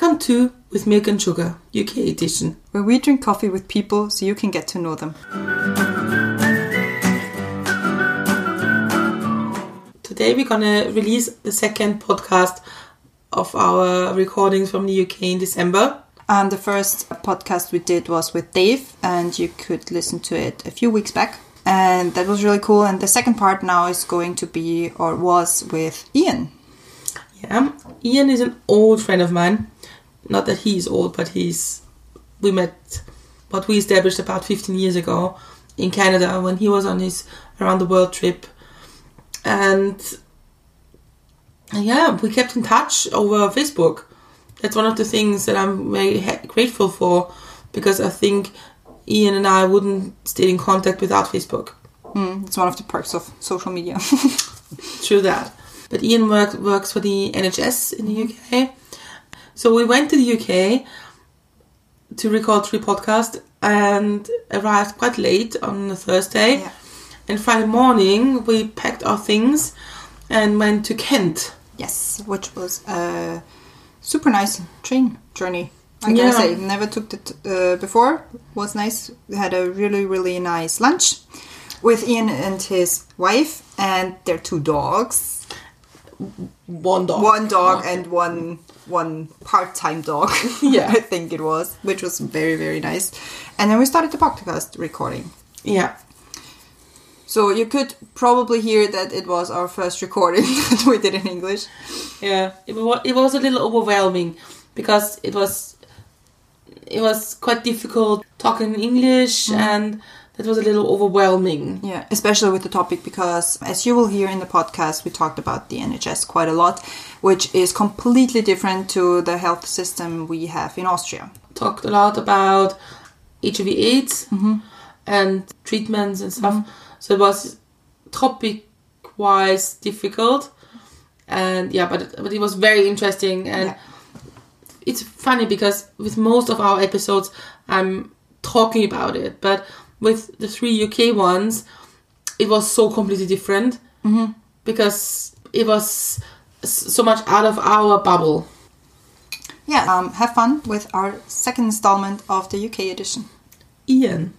Welcome to With Milk and Sugar, UK edition. where we drink coffee with people so you can get to know them. Today we're gonna release the second podcast of our recordings from the UK in December. And the first podcast we did was with Dave, and you could listen to it a few weeks back. And that was really cool. And the second part now is going to be, or was, with Ian. Yeah, Ian is an old friend of mine. Not that he's old, but he's. We met, what we established about 15 years ago in Canada when he was on his around the world trip. And yeah, we kept in touch over Facebook. That's one of the things that I'm very grateful for because I think Ian and I wouldn't stay in contact without Facebook. Mm, it's one of the perks of social media. True that. But Ian work, works for the NHS in the UK. So we went to the UK to record three podcasts and arrived quite late on a Thursday. Yeah. And Friday morning we packed our things and went to Kent. yes, which was a super nice train journey. I Yeah. gotta say, never took it uh, before. Was nice. We had a really, really nice lunch with Ian and his wife and their two dogs. One dog. one dog and one one part-time dog Yeah. i think it was which was very very nice. And then we started the podcast recording. Yeah. so you could probably hear that it was our first recording that we did in english. Yeah, it was, it was a little overwhelming because it was it was quite difficult talking in English mm-hmm. and that was a little overwhelming. yeah especially with the topic because as you will hear in the podcast we talked about the nhs quite a lot which is completely different to the health system we have in austria Talked a lot about HIV/AIDS mm-hmm. and treatments and stuff. Mm-hmm. So it was topic wise difficult, and yeah, but but it was very interesting and. Yeah. it's funny because with most of our episodes I'm talking about it, but with the three UK ones, it was so completely different because it was so much out of our bubble. yeah um, have fun with our second installment of the uk edition Ian.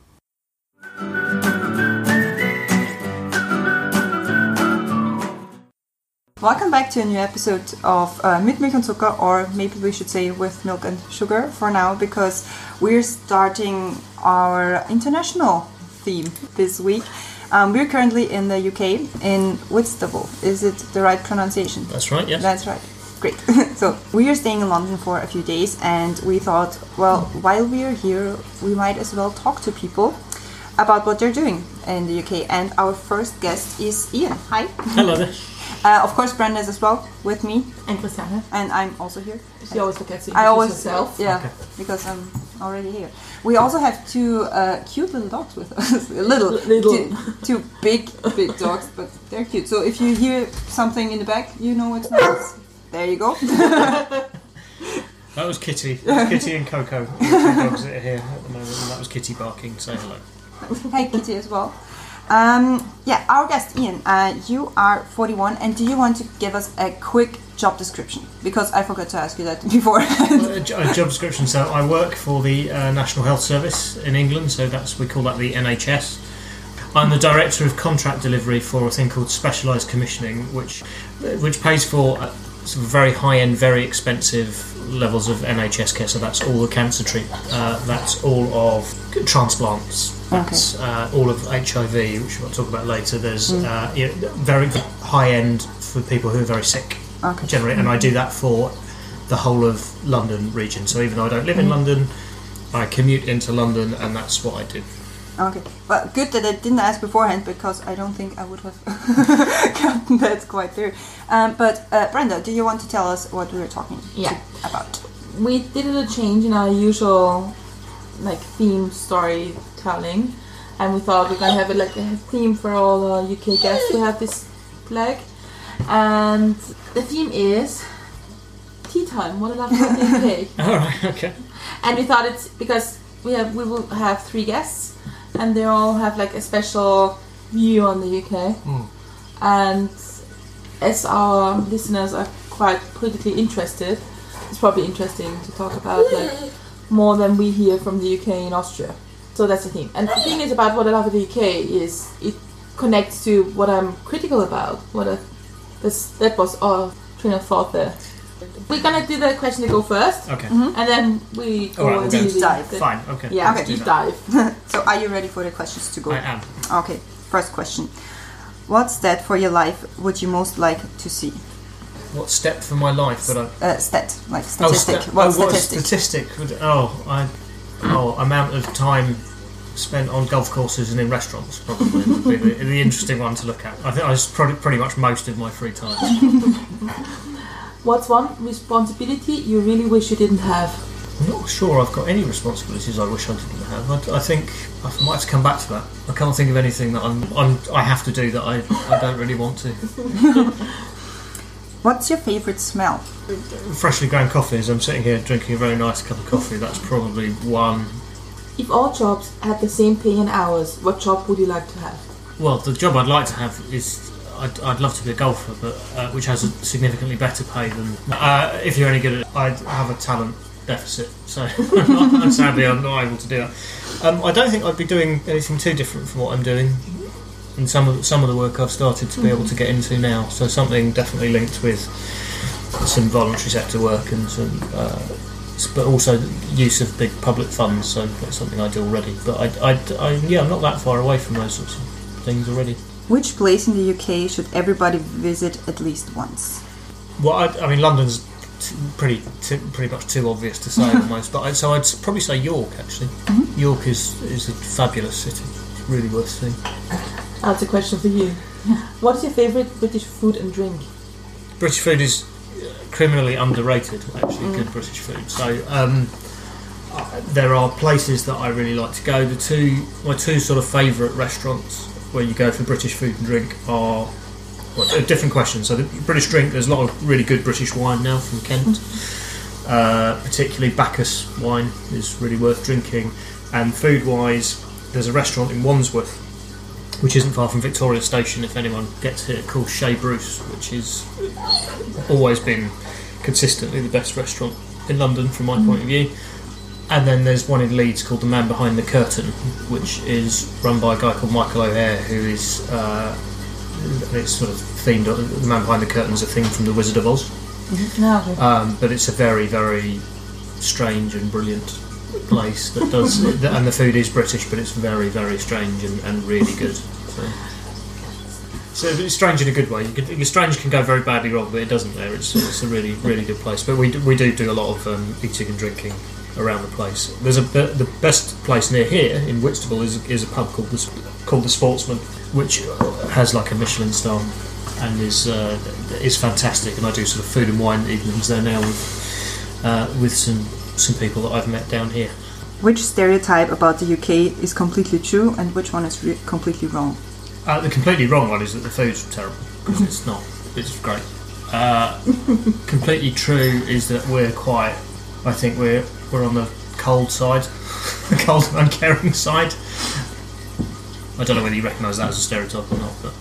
Welcome back to a new episode of uh, Mit Milk und Zucker, or maybe we should say with milk and sugar for now, because we're starting our international theme this week. Um, we're currently in the UK, in Whitstable. Is it the right pronunciation? That's right, yes. That's right. Great. so we are staying in London for a few days, and we thought, well, while we are here, we might as well talk to people about what they're doing in the UK. And our first guest is Ian. Hi. Hello there. Uh, of course, Brenda is as well with me, And Christiane. and I'm also here. She always forgets to I introduce always, herself. yeah, Okay. because I'm already here. We also have two uh, cute little dogs with us. little, Little. Two, two big, big dogs, but they're cute. So if you hear something in the back, you know it's not us. There you go. That was Kitty. Kitty and Coco. The two dogs that are here at the moment. And that was Kitty barking, say hello. Hi, Kitty, as well. Um, yeah, our guest Ian. Uh, you are 41, and do you want to give us a quick job description? Because I forgot to ask you that before. A job description. So I work for the uh, National Health Service in England. So that's we call that the NHS. I'm the director of contract delivery for a thing called specialised commissioning, which which pays for uh, sort of very high end, very expensive levels of NHS care. So that's all the cancer treatment. Uh, that's all of transplants. That's uh, all of HIV, which we'll talk about later. There's uh, you know, very high end for people who are very sick Okay. generally, and I do that for the whole of London region. So even though I don't live in London, I commute into London, and that's what I do. Okay, well, good that I didn't ask beforehand because I don't think I would have gotten that quite clear. Um, but uh, Brenda, do you want to tell us what we were talking to- Yeah. about? we did a change in our usual like theme storytelling and we thought we're gonna have it like a theme for all the UK guests we have this flag, and the theme is tea time what a lovely day UK All right, okay. and we thought it's because we have we will have three guests and they all have like a special view on the UK hmm. and as our listeners are quite politically interested it's probably interesting to talk about like more than we hear from the UK in Austria. So that's the thing. And the thing is about what I love of the UK is it connects to what I'm critical about. What I, this, that was our train of thought there. We're gonna do the question to go first, Okay. and then we go Alright, we'll go into the- dive. the- Fine. Okay. Yeah, Okay. deep dive. So are you ready for the questions to go? I am. Okay, first question. What stat for your life would you most like to see? What step for my life would I? Uh, stat, like Oh, statistic. sta- what oh, what statistic? statistic would? Oh, I. Oh, amount of time spent on golf courses and in restaurants probably would be the, the interesting one to look at. I think I was pretty, pretty much most of my free time. What's one responsibility you really wish you didn't have? I'm not sure I've got any responsibilities I wish I didn't have. I, I think I might have to come back to that. I can't think of anything that I'm, I'm I have to do that I, I don't really want to. What's your favorite smell? Freshly ground coffee as I'm sitting here drinking a very nice cup of coffee. That's probably one. If all jobs had the same pay and hours, what job would you like to have? Well, the job I'd like to have is I'd, I'd love to be a golfer, but uh, which has a significantly better pay than uh, if you're any good at it. I'd have a talent deficit, so sadly I'm not able to do that. Um, I don't think I'd be doing anything too different from what I'm doing. And some of some of the work I've started to be able to get into now, so something definitely linked with some voluntary sector work and some, uh, but also use of big public funds. So that's something I do already. But I, I, I, yeah, I'm not that far away from those sorts of things already. Which place in the UK should everybody visit at least once? Well, I, I mean, London's t- pretty t- pretty much too obvious to say almost, but I, so I'd probably say York actually. York is is a fabulous city. It's really worth seeing. That's a question for you. What is your favorite British food and drink? British food is uh, criminally underrated. Actually, good British food. So um, uh, there are places that I really like to go. The two my two sort of favourite restaurants where you go for British food and drink are well, a different question. So the British drink, there's a lot of really good British wine now from Kent. Uh, particularly Bacchus wine is really worth drinking. And food wise, there's a restaurant in Wandsworth, which isn't far from Victoria Station. If anyone gets here, called Chez Bruce, which is always been consistently the best restaurant in London from my point of view. And then there's one in Leeds called The Man Behind the Curtain, which is run by a guy called Michael O'Hare, who is uh, it's sort of themed. The Man Behind the Curtain is a thing from The Wizard of Oz, No. um, but it's a very, very strange and brilliant place that does, and the food is British, but it's very, very strange and, and really good. So. So it's strange in a good way. You can, strange can go very badly wrong, but it doesn't. There, it's, it's a really, really good place. But we do, we do do a lot of um, eating and drinking around the place. There's a the best place near here in Whitstable is is a pub called the called the Sportsman, which has like a Michelin star and is uh, is fantastic. And I do sort of food and wine evenings there now with uh, with some some people that I've met down here. Which stereotype about the UK is completely true and which one is re- completely wrong? Uh, the completely wrong one is that the food's terrible because it's not. It's great. Uh, completely true is that we're quite. I think we're we're on the cold side, the cold and uncaring side. I don't know whether you recognise that as a stereotype or not, but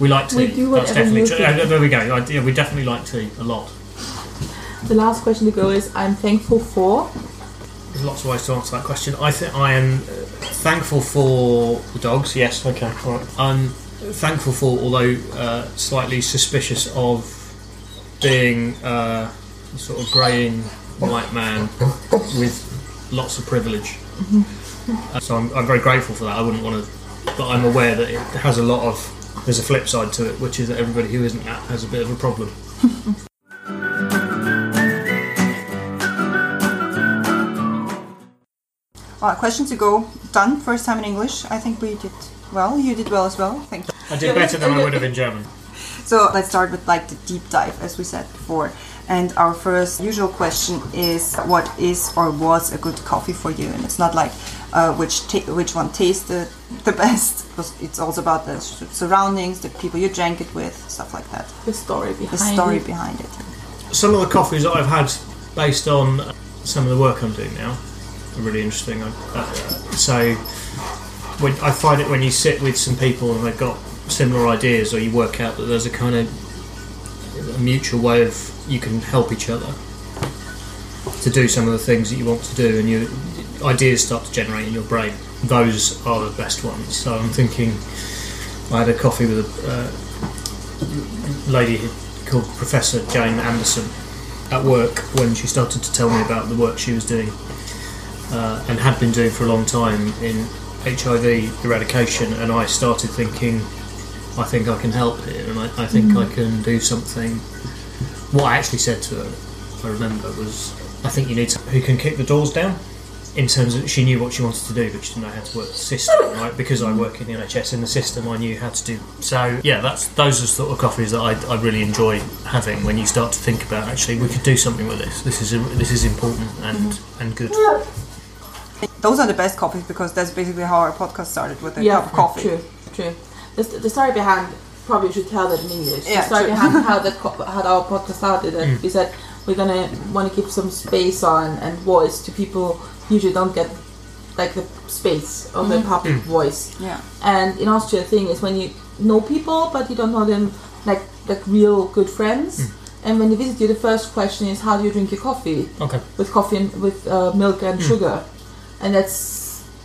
we like tea. We do That's definitely true. think. Uh, there we go. I, yeah, we definitely like tea a lot. The last question to go is I'm thankful for. There's lots of ways to answer that question. I think I am uh, thankful for the dogs. Yes, okay, all right. I'm thankful for, although uh, slightly suspicious of being uh, sort of greying white man with lots of privilege. Uh, so I'm, I'm very grateful for that. I wouldn't want to, but I'm aware that it has a lot of. There's a flip side to it, which is that everybody who isn't that has a bit of a problem. Well, question to go. Done. First time in English. I think we did well. You did well as well. Thank you. I did better than I would have in German. So let's start with like the deep dive, as we said before. And our first usual question is, what is or was a good coffee for you? And it's not like uh, which ta- which one tasted the best, because it's also about the surroundings, the people you drank it with, stuff like that. The story behind The story it. behind it. some of the coffees that I've had based on some of the work I'm doing now are really interesting. I- Uh, so when, I find it when you sit with some people and they've got similar ideas, or you work out that there's a kind of a mutual way of you can help each other. to do some of the things that you want to do, and your ideas start to generate in your brain. Those are the best ones. So I'm thinking, I had a coffee with a uh, lady called Professor Jane Anderson at work when she started to tell me about the work she was doing uh, and had been doing for a long time in HIV eradication, and I started thinking, I think I can help here, and I, I think I mm. can do something. What I actually said to her, I remember, was, I think you need someone who can kick the doors down. In terms of, she knew what she wanted to do, but she didn't know how to work the system. Right, because I work in the NHS in the system, I knew how to do. So yeah, that's those are the sort of coffees that I, I really enjoy having. When you start to think about actually, we could do something with this. This is this is important and mm-hmm. and good. Those are the best coffees because that's basically how our podcast started with a yeah, cup of coffee. True, true. The, the story behind probably should tell that in English. Yeah, the story true. behind how that how our podcast started. That Mm. we said we're gonna want to give some space on and voice to people who usually don't get like the space of the public Mm. voice. Yeah. And in Austria, the thing is when you know people, but you don't know them like like real good friends. Mm. And when they visit you, the first question is, "How do you drink your coffee?" Okay. With coffee and with uh, milk and Mm. sugar, and that's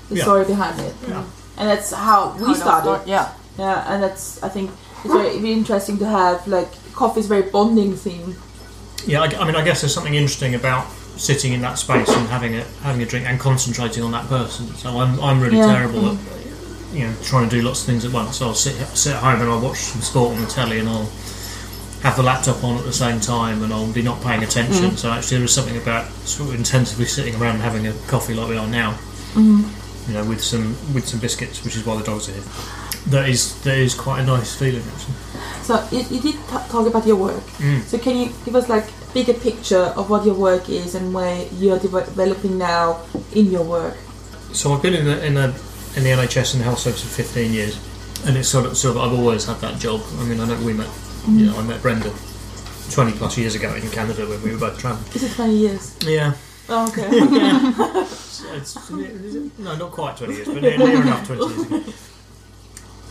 the Yeah. story behind it. Yeah. And that's how we How started. start- Yeah. Yeah, and that's I think it's very, very interesting to have like coffee is very bonding theme. Yeah, I, I mean, I guess there's something interesting about sitting in that space and having a having a drink and concentrating on that person. So I'm I'm really Yeah. terrible at you know trying to do lots of things at once. So I'll sit sit at home and I'll watch some sport on the telly and I'll have the laptop on at the same time and I'll be not paying attention. Mm. So actually, there is something about sort of intensively sitting around and having a coffee like we are now. Mm-hmm. You know, with some with some biscuits, which is why the dogs are here. That is that is quite a nice feeling actually. So you, you did t- talk about your work. Mm. So can you give us like bigger picture of what your work is and where you're deve- developing now in your work? So I've been in the in the in the NHS and the health service for 15 years, and it's sort of sort of I've always had that job. I mean, I know we met, you know, I met Brenda 20 plus years ago in Canada when we were both travelling. Is it 20 years? Yeah, Oh, okay. it's, it's, is no, not quite 20 years, but near, near enough 20 years ago.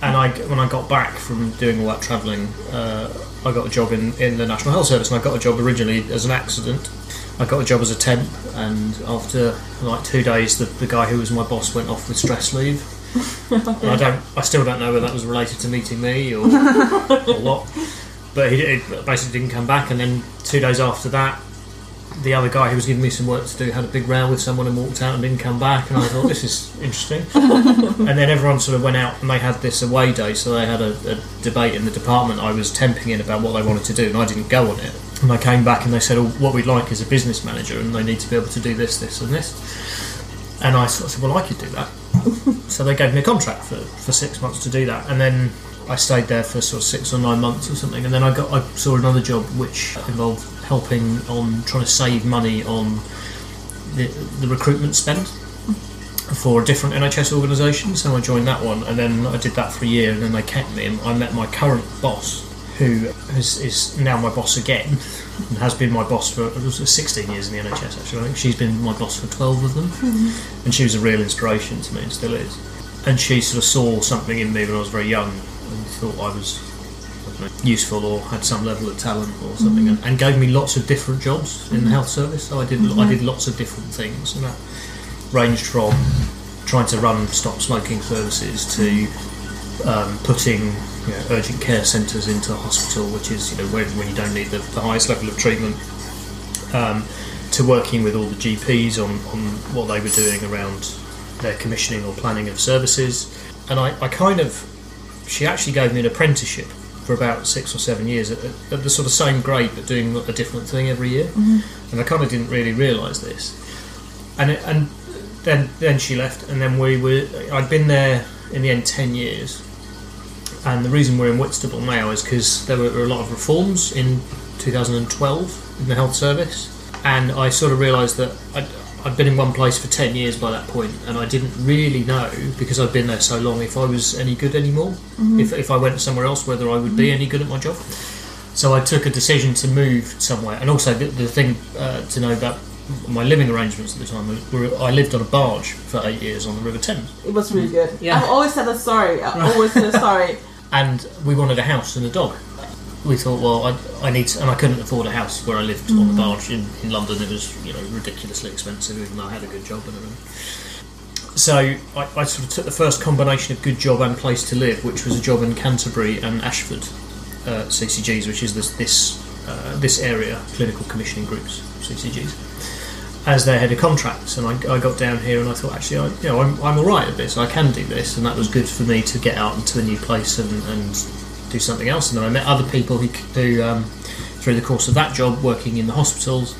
And I, when I got back from doing all that travelling, uh, I got a job in, in the National Health Service, and I got a job originally as an accident. I got a job as a temp, and after like two days, the, the guy who was my boss went off with stress leave. And I don't, I still don't know whether that was related to meeting me or, or what. But he did, basically didn't come back, and then two days after that, the other guy who was giving me some work to do had a big row with someone and walked out and didn't come back and I thought this is interesting. And then everyone sort of went out and they had this away day so they had a, a debate in the department. I was temping in about what they wanted to do and I didn't go on it. And I came back and they said oh, what we'd like is a business manager and they need to be able to do this this and this. And I sort of said well I could do that. So they gave me a contract for, for six months to do that and then I stayed there for sort of six or nine months or something, and then I got I saw another job which involved helping on trying to save money on the, the recruitment spend for a different NHS organisation. So I joined that one, and then I did that for a year, and then they kept me. And I met my current boss, who is, is now my boss again, and has been my boss for it was 16 years in the NHS. Actually, I think she's been my boss for 12 of them, mm-hmm. and she was a real inspiration to me, and still is. And she sort of saw something in me when I was very young, and thought I was I don't know, useful or had some level of talent or something, and, and gave me lots of different jobs in the health service. So I did I did lots of different things, and that ranged from trying to run stop smoking services to um, putting you know, urgent care centres into hospital, which is you know when, when you don't need the, the highest level of treatment, um, to working with all the GPs on, on what they were doing around their commissioning or planning of services. And I, I kind of, she actually gave me an apprenticeship for about six or seven years at, at the sort of same grade but doing a different thing every year. Mm-hmm. And I kind of didn't really realise this. And, it, and then then she left, and then we were. I'd been there in the end ten years, and the reason we're in Whitstable now is because there were a lot of reforms in 2012 in the health service, and I sort of realised that I'd been in one place for ten years by that point, and I didn't really know because I'd been there so long if I was any good anymore. If if I went somewhere else, whether I would be any good at my job. So I took a decision to move somewhere, and also the, the thing uh, to know about my living arrangements at the time were, I lived on a barge for eight years on the River Thames, It was really good. Yeah. I've always said a story. I've always said a story. and we wanted a house and a dog. We thought, well, I, I need to, and I couldn't afford a house where I lived on the barge in, in London. It was, you know, ridiculously expensive, even though I had a good job and everything. So I, I sort of took the first combination of good job and place to live, which was a job in Canterbury and Ashford uh, CCGs, which is this this uh, this area clinical commissioning groups CCGs as their head of contracts, and I, I got down here and I thought, actually, I, you know, I'm, I'm all right at this. I can do this, and that was good for me to get out into a new place and, and do something else. And then I met other people who, um, through the course of that job, working in the hospitals,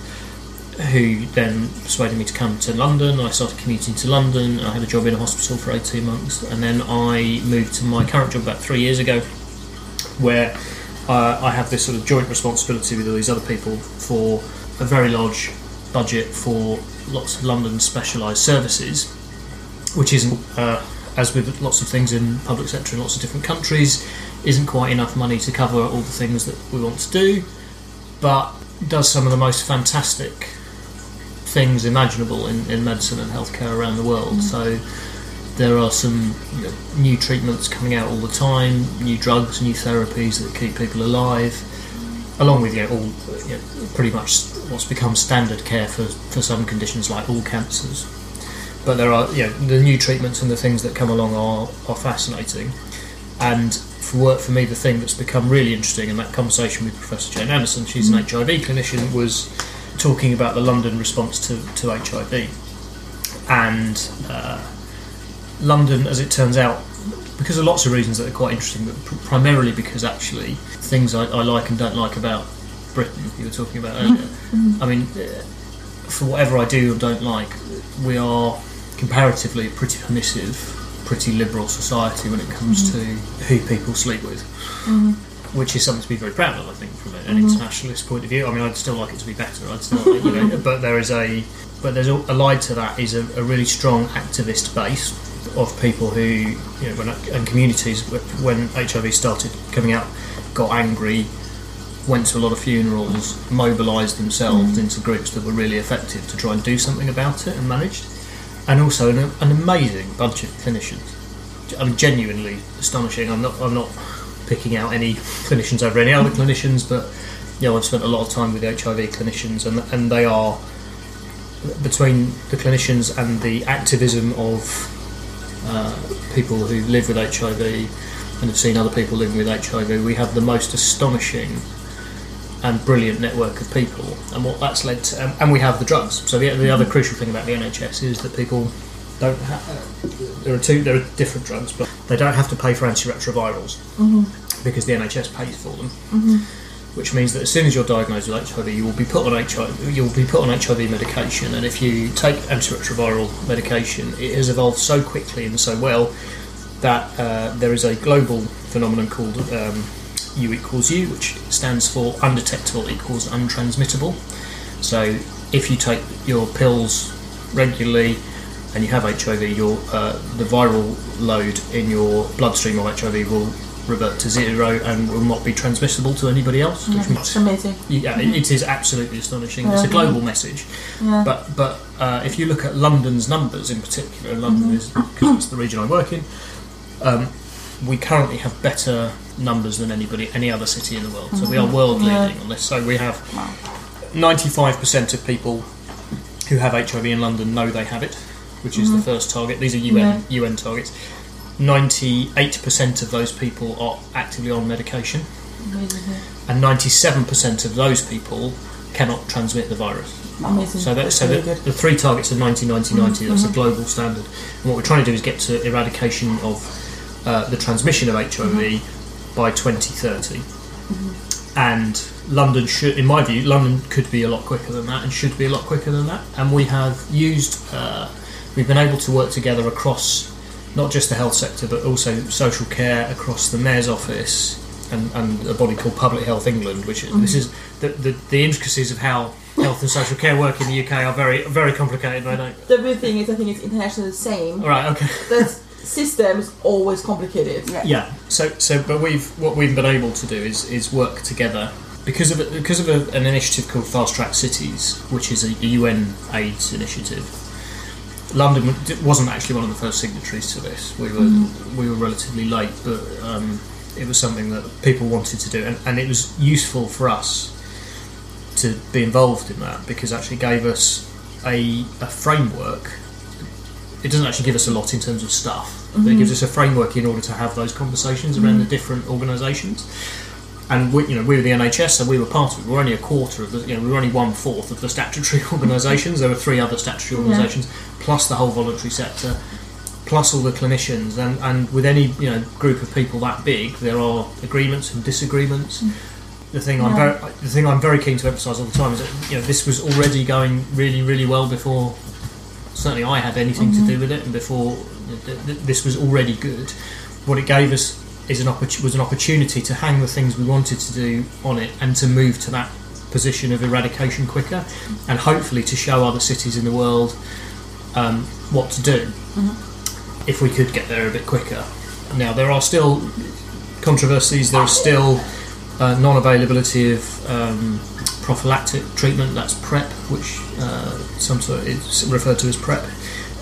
who then persuaded me to come to London. I started commuting to London. I had a job in a hospital for 18 months, and then I moved to my current job about three years ago, where uh, I have this sort of joint responsibility with all these other people for a very large budget for lots of London specialised services, which isn't, uh, as with lots of things in public sector in lots of different countries, isn't quite enough money to cover all the things that we want to do, but does some of the most fantastic things imaginable in, in medicine and healthcare around the world. Mm. So there are some you know, new treatments coming out all the time, new drugs, new therapies that keep people alive, along with you know, all you know, pretty much what's become standard care for, for some conditions like all cancers. But there are you know, the new treatments and the things that come along are, are fascinating. And for work for me, the thing that's become really interesting in that conversation with Professor Jane Anderson, she's an HIV clinician, was talking about the London response to, to HIV. And uh, London, as it turns out, because of lots of reasons that are quite interesting, but pr- primarily because actually things I, I like and don't like about Britain, you were talking about earlier. I mean, uh, for whatever I do or don't like, we are comparatively pretty permissive, pretty liberal society when it comes mm. to who people sleep with. Mm-hmm. Which is something to be very proud of, I think, from an mm-hmm. internationalist point of view. I mean, I'd still like it to be better. I'd still, you know, mm-hmm. but there is a, but there's a, allied to that is a, a really strong activist base of people who, you know, when, and communities when HIV started coming out, got angry, went to a lot of funerals, mobilised themselves into groups that were really effective to try and do something about it and managed. And also an, an amazing bunch of clinicians. I mean, genuinely astonishing. I'm not, I'm not picking out any clinicians over any other clinicians, but you know, I've spent a lot of time with the HIV clinicians, and and they are between the clinicians and the activism of uh, people who live with HIV and have seen other people living with HIV, we have the most astonishing and brilliant network of people. And what that's led to, and, and we have the drugs. So the, the other crucial thing about the NHS is that people don't have. There are two. There are different drugs, but they don't have to pay for antiretrovirals because the NHS pays for them. Which means that as soon as you're diagnosed with HIV, you will be put on HIV. You will be put on HIV medication, and if you take antiretroviral medication, it has evolved so quickly and so well that uh, there is a global phenomenon called um, U equals U, which stands for undetectable equals untransmittable. So if you take your pills regularly and you have HIV, your uh, the viral load in your bloodstream of HIV will revert to zero and will not be transmissible to anybody else. Which It's amazing. yeah, it- it is absolutely astonishing. It's a global message. Yeah. But but uh, if you look at London's numbers in particular, London is because it's the region I work in. Um, we currently have better numbers than anybody any other city in the world. So we are mm-hmm. world Yeah. leading on this. So we have ninety five percent of people who have HIV in London know they have it, which is the mm-hmm. first target. These are UN UN targets. Ninety eight percent of those people are actively on medication, Amazing. and ninety seven percent of those people cannot transmit the virus. Amazing. So that That's so really the, the three targets are 90, 90, 90. That's a mm-hmm. global standard. And what we're trying to do is get to eradication of uh, the transmission of HIV by 2030. And London should, in my view, London could be a lot quicker than that and should be a lot quicker than that. And we have used, uh, we've been able to work together across not just the health sector but also social care across the mayor's office and, and a body called Public Health England, which is, this is the, the, the intricacies of how health and social care work in the UK are very very complicated. I don't. The weird thing is, I think it's internationally the same. All right, okay. That system is always complicated. Yeah. Yeah. So so but we've what we've been able to do is is work together because of a, because of a, an initiative called Fast Track Cities, which is a UN AIDS initiative. London wasn't actually one of the first signatories to this. We were we were relatively late, but um, it was something that people wanted to do, and, and it was useful for us to be involved in that because it actually gave us a, a framework. It doesn't actually give us a lot in terms of stuff, but it gives mhm. us a framework in order to have those conversations around the mm. different organisations. And we, you know, we were the NHS, so we were part of it. We were only a quarter of the, you know, we were only one fourth of the statutory organisations. There were three other statutory Yeah. organisations, plus the whole voluntary sector, plus all the clinicians. And, and with any you know group of people that big, there are agreements and disagreements. Mm. The thing I'm very, the thing I'm very keen to emphasise all the time is that you know this was already going really, really well before certainly I had anything to do with it, and before th- th- this was already good. What it gave us is an opportu- was an opportunity to hang the things we wanted to do on it, and to move to that position of eradication quicker, and hopefully to show other cities in the world um, what to do if we could get there a bit quicker. Now there are still controversies. There are still uh, non-availability of um, prophylactic treatment. That's PrEP, which uh, some sort is referred to as PrEP.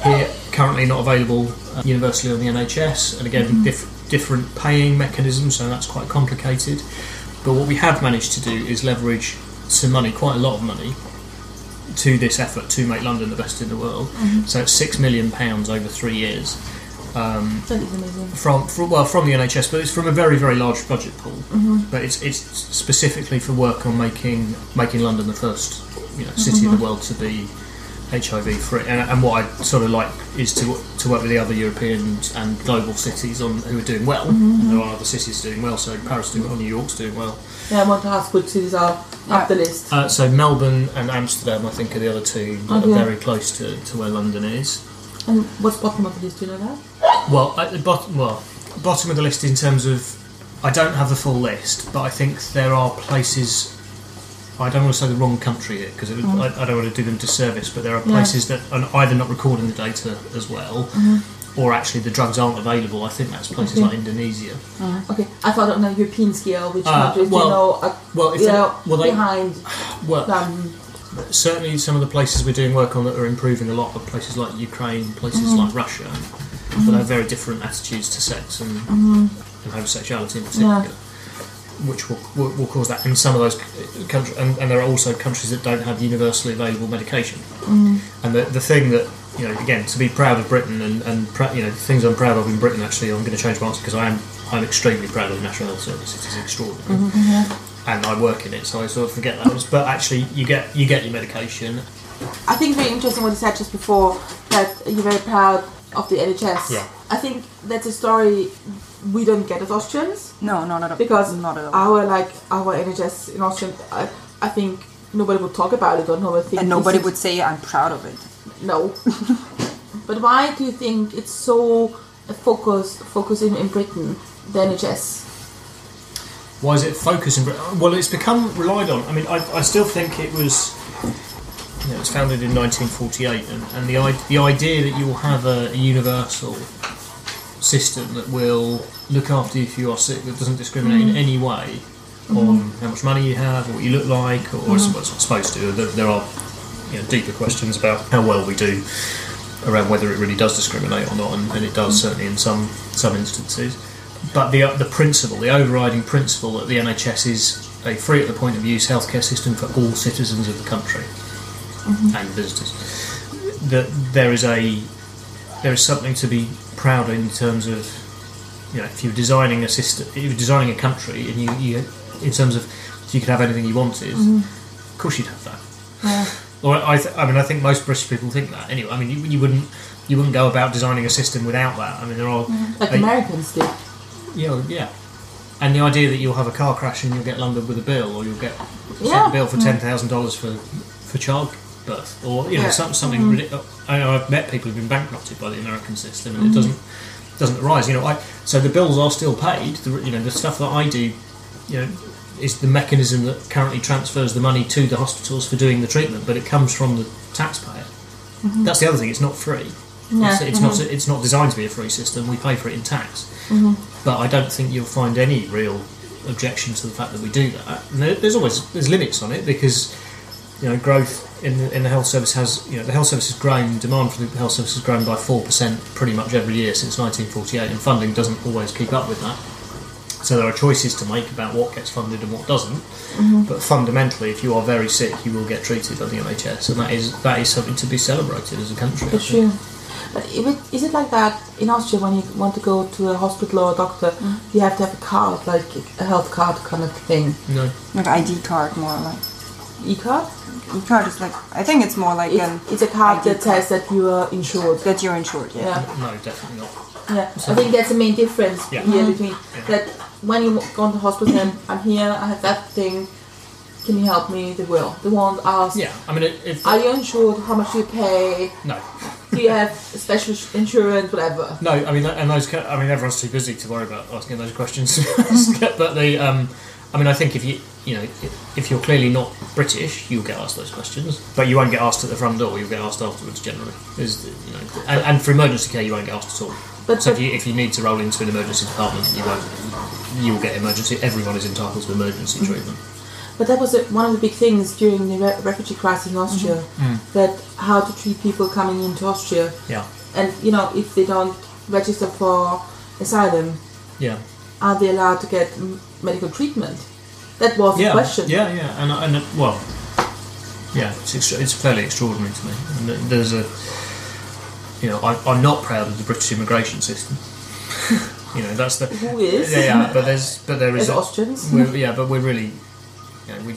Here, currently not available uh, universally on the NHS, and again, diff- different paying mechanisms, so that's quite complicated. But what we have managed to do is leverage some money, quite a lot of money, to this effort to make London the best in the world. So it's six million pounds over three years. Um, That is amazing. from, from well from the NHS, but it's from a very very large budget pool. But it's it's specifically for work on making making London the first you know city in the world to be HIV free. And, and what I sort of like is to to work with the other European and global cities on who are doing well. And there are other cities doing well. So Paris is doing well, New York's doing well. Yeah, I want to ask which cities are up the list. Uh, so Melbourne and Amsterdam, I think, are the other two that Okay. are very close to, to where London is. And what's bottom of the list? Do you know that? Well, at the bottom, well, bottom of the list in terms of, I don't have the full list, but I think there are places. I don't want to say the wrong country here because I, I don't want to do them disservice, but there are Yeah. places that are either not recording the data as well, or actually the drugs aren't available. I think that's places Okay. like Indonesia. Okay, I thought on a European scale, which Uh, countries well- you know are Well, if you know, well, they- behind Well, them? certainly some of the places we're doing work on that are improving a lot are places like Ukraine, places Mm-hmm. like Russia, that have mm. very different attitudes to sex and, mm-hmm. and homosexuality in particular, which will, will, will cause that. In some of those countries, and, and there are also countries that don't have universally available medication. Mm. And the, the thing that you know, again, to be proud of Britain and, and pr- you know, things I'm proud of in Britain. Actually, I'm going to change my answer because I am I'm extremely proud of the National Health Service. It is extraordinary mm-hmm, mm-hmm. and I work in it, so I sort of forget that. But actually, you get you get your medication. I think it's very interesting what you said just before that you're very proud of the NHS. Yeah. I think that's a story we don't get as Austrians No, not at all. because not at all. our like our NHS in Austria, I, I think nobody would talk about it or nobody think and nobody would say I'm proud of it. No. but why do you think it's so focus focusing in Britain, the NHS? Why is it focused in Britain? Well, it's become relied on. I mean, I, I still think it was. It was founded in 1948, and, and the the idea that you will have a, a universal system that will look after you if you are sick, that doesn't discriminate in mm-hmm. any way mm-hmm. on how much money you have or what you look like, or, it's, well, it's not supposed to. There, there are you know, deeper questions about how well we do around whether it really does discriminate or not, and, and it does mm-hmm. certainly in some some instances. But the the principle, the overriding principle that the NHS is a free at the point of use healthcare system for all citizens of the country Mm-hmm. and visitors. That there is a there is something to be proud of in terms of you know if you're designing a system, if you're designing a country, and you, you in terms of if you could have anything you wanted, mm-hmm. of course you'd have that. Or I, th- I mean, I think most British people think that anyway. I mean, you, you wouldn't you wouldn't go about designing a system without that. I mean, there are mm-hmm. Like uh, Americans do. Yeah, yeah. And the idea that you'll have a car crash and you'll get lumbered with a bill, or you'll get Yeah. a bill for mm. ten thousand dollars for for childbirth, or you know, Yeah. some, something. Mm-hmm. ridiculous. I I've met people who've been bankrupted by the American system, and it mm-hmm. doesn't doesn't arise. You know, I so the bills are still paid. The, you know, the stuff that I do, you know, is the mechanism that currently transfers the money to the hospitals for doing the treatment, but it comes from the taxpayer. Mm-hmm. That's the other thing. It's not free. Yeah. It's, it's not. It's not designed to be a free system. We pay for it in tax. But I don't think you'll find any real objection to the fact that we do that. And there, there's always there's limits on it because you know growth in the, in the health service has you know the health service has grown. Demand for the health service has grown by four percent pretty much every year since 1948, and funding doesn't always keep up with that. So there are choices to make about what gets funded and what doesn't. Mm-hmm. But fundamentally, if you are very sick, you will get treated by the NHS, and that is that is something to be celebrated as a country. I It's think. But if it, is it like that in Austria when you want to go to a hospital or a doctor, mm. you have to have a card, like a health card kind of thing? No. Like ID card, more or like. E-card? E-card is like. I think it's more like an. It's, it's a card ID that says that you are insured. that you're insured. Yeah. Yeah. No, definitely not. Yeah, I think that's the main difference Yeah. here between that when you go into hospital and I'm here, I have that thing. Can you help me? They will. They won't ask. Yeah, I mean, it- if Are you insured? How much do you pay? no, Do you have special insurance? Whatever. no, I mean, and those, I mean, everyone's too busy to worry about asking those questions. but the, um, I mean, I think if you, you know, if, you're clearly not British, you'll get asked those questions, but you won't get asked at the front door. You'll get asked afterwards, generally. Is you know, and, and for emergency care, you won't get asked at all. But, So if you if you need to roll into an emergency department, you won't. You will get emergency. Everyone is entitled to emergency treatment. But that was one of the big things during the re- refugee crisis in Austria. Mm-hmm. That how to treat people coming into Austria, Yeah, and you know if they don't register for asylum, yeah, are they allowed to get medical treatment? That was yeah, the question. yeah, yeah, and and well, yeah, it's extra, it's fairly extraordinary to me. And there's a, you know, I, I'm not proud of the British immigration system. you know, that's the Who is? yeah, yeah, but there's but there is a- Austrians. We're, yeah, but we're really, you know, we,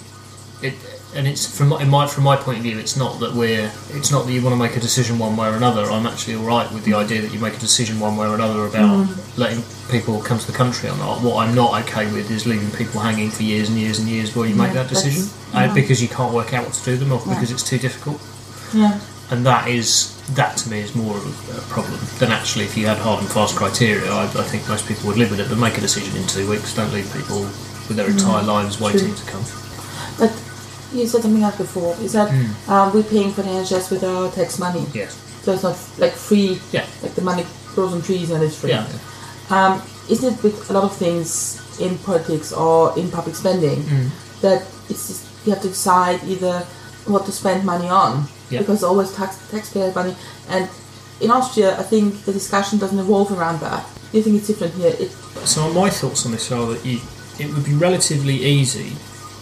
it, and it's from my, in my from my point of view, it's not that we're, it's not that you want to make a decision one way or another. I'm actually all right with the idea that you make a decision one way or another about Mm. letting people come to the country or not. What I'm not okay with is leaving people hanging for years and years and years while you make that decision that's- uh, because you can't work out what to do them or because it's too difficult. Yeah. And that is that to me is more of a, problem than actually if you had hard and fast criteria. I, I think most people would live with it, but make a decision in two weeks. Don't leave people with their entire lives waiting to come. But you said something else before. Is that Hmm. um, we're paying for the NHS with our tax money? Yes. So it's not like free. Yeah. Like the money grows on trees and it's free. Yeah. Um, isn't it with a lot of things in politics or in public spending Hmm. that it's just, you have to decide either what to spend money on Yeah. because it's always tax taxpayer money and in Austria I think the discussion doesn't evolve around that. Do you think it's different here? It, So my thoughts on this are that you, it would be relatively easy,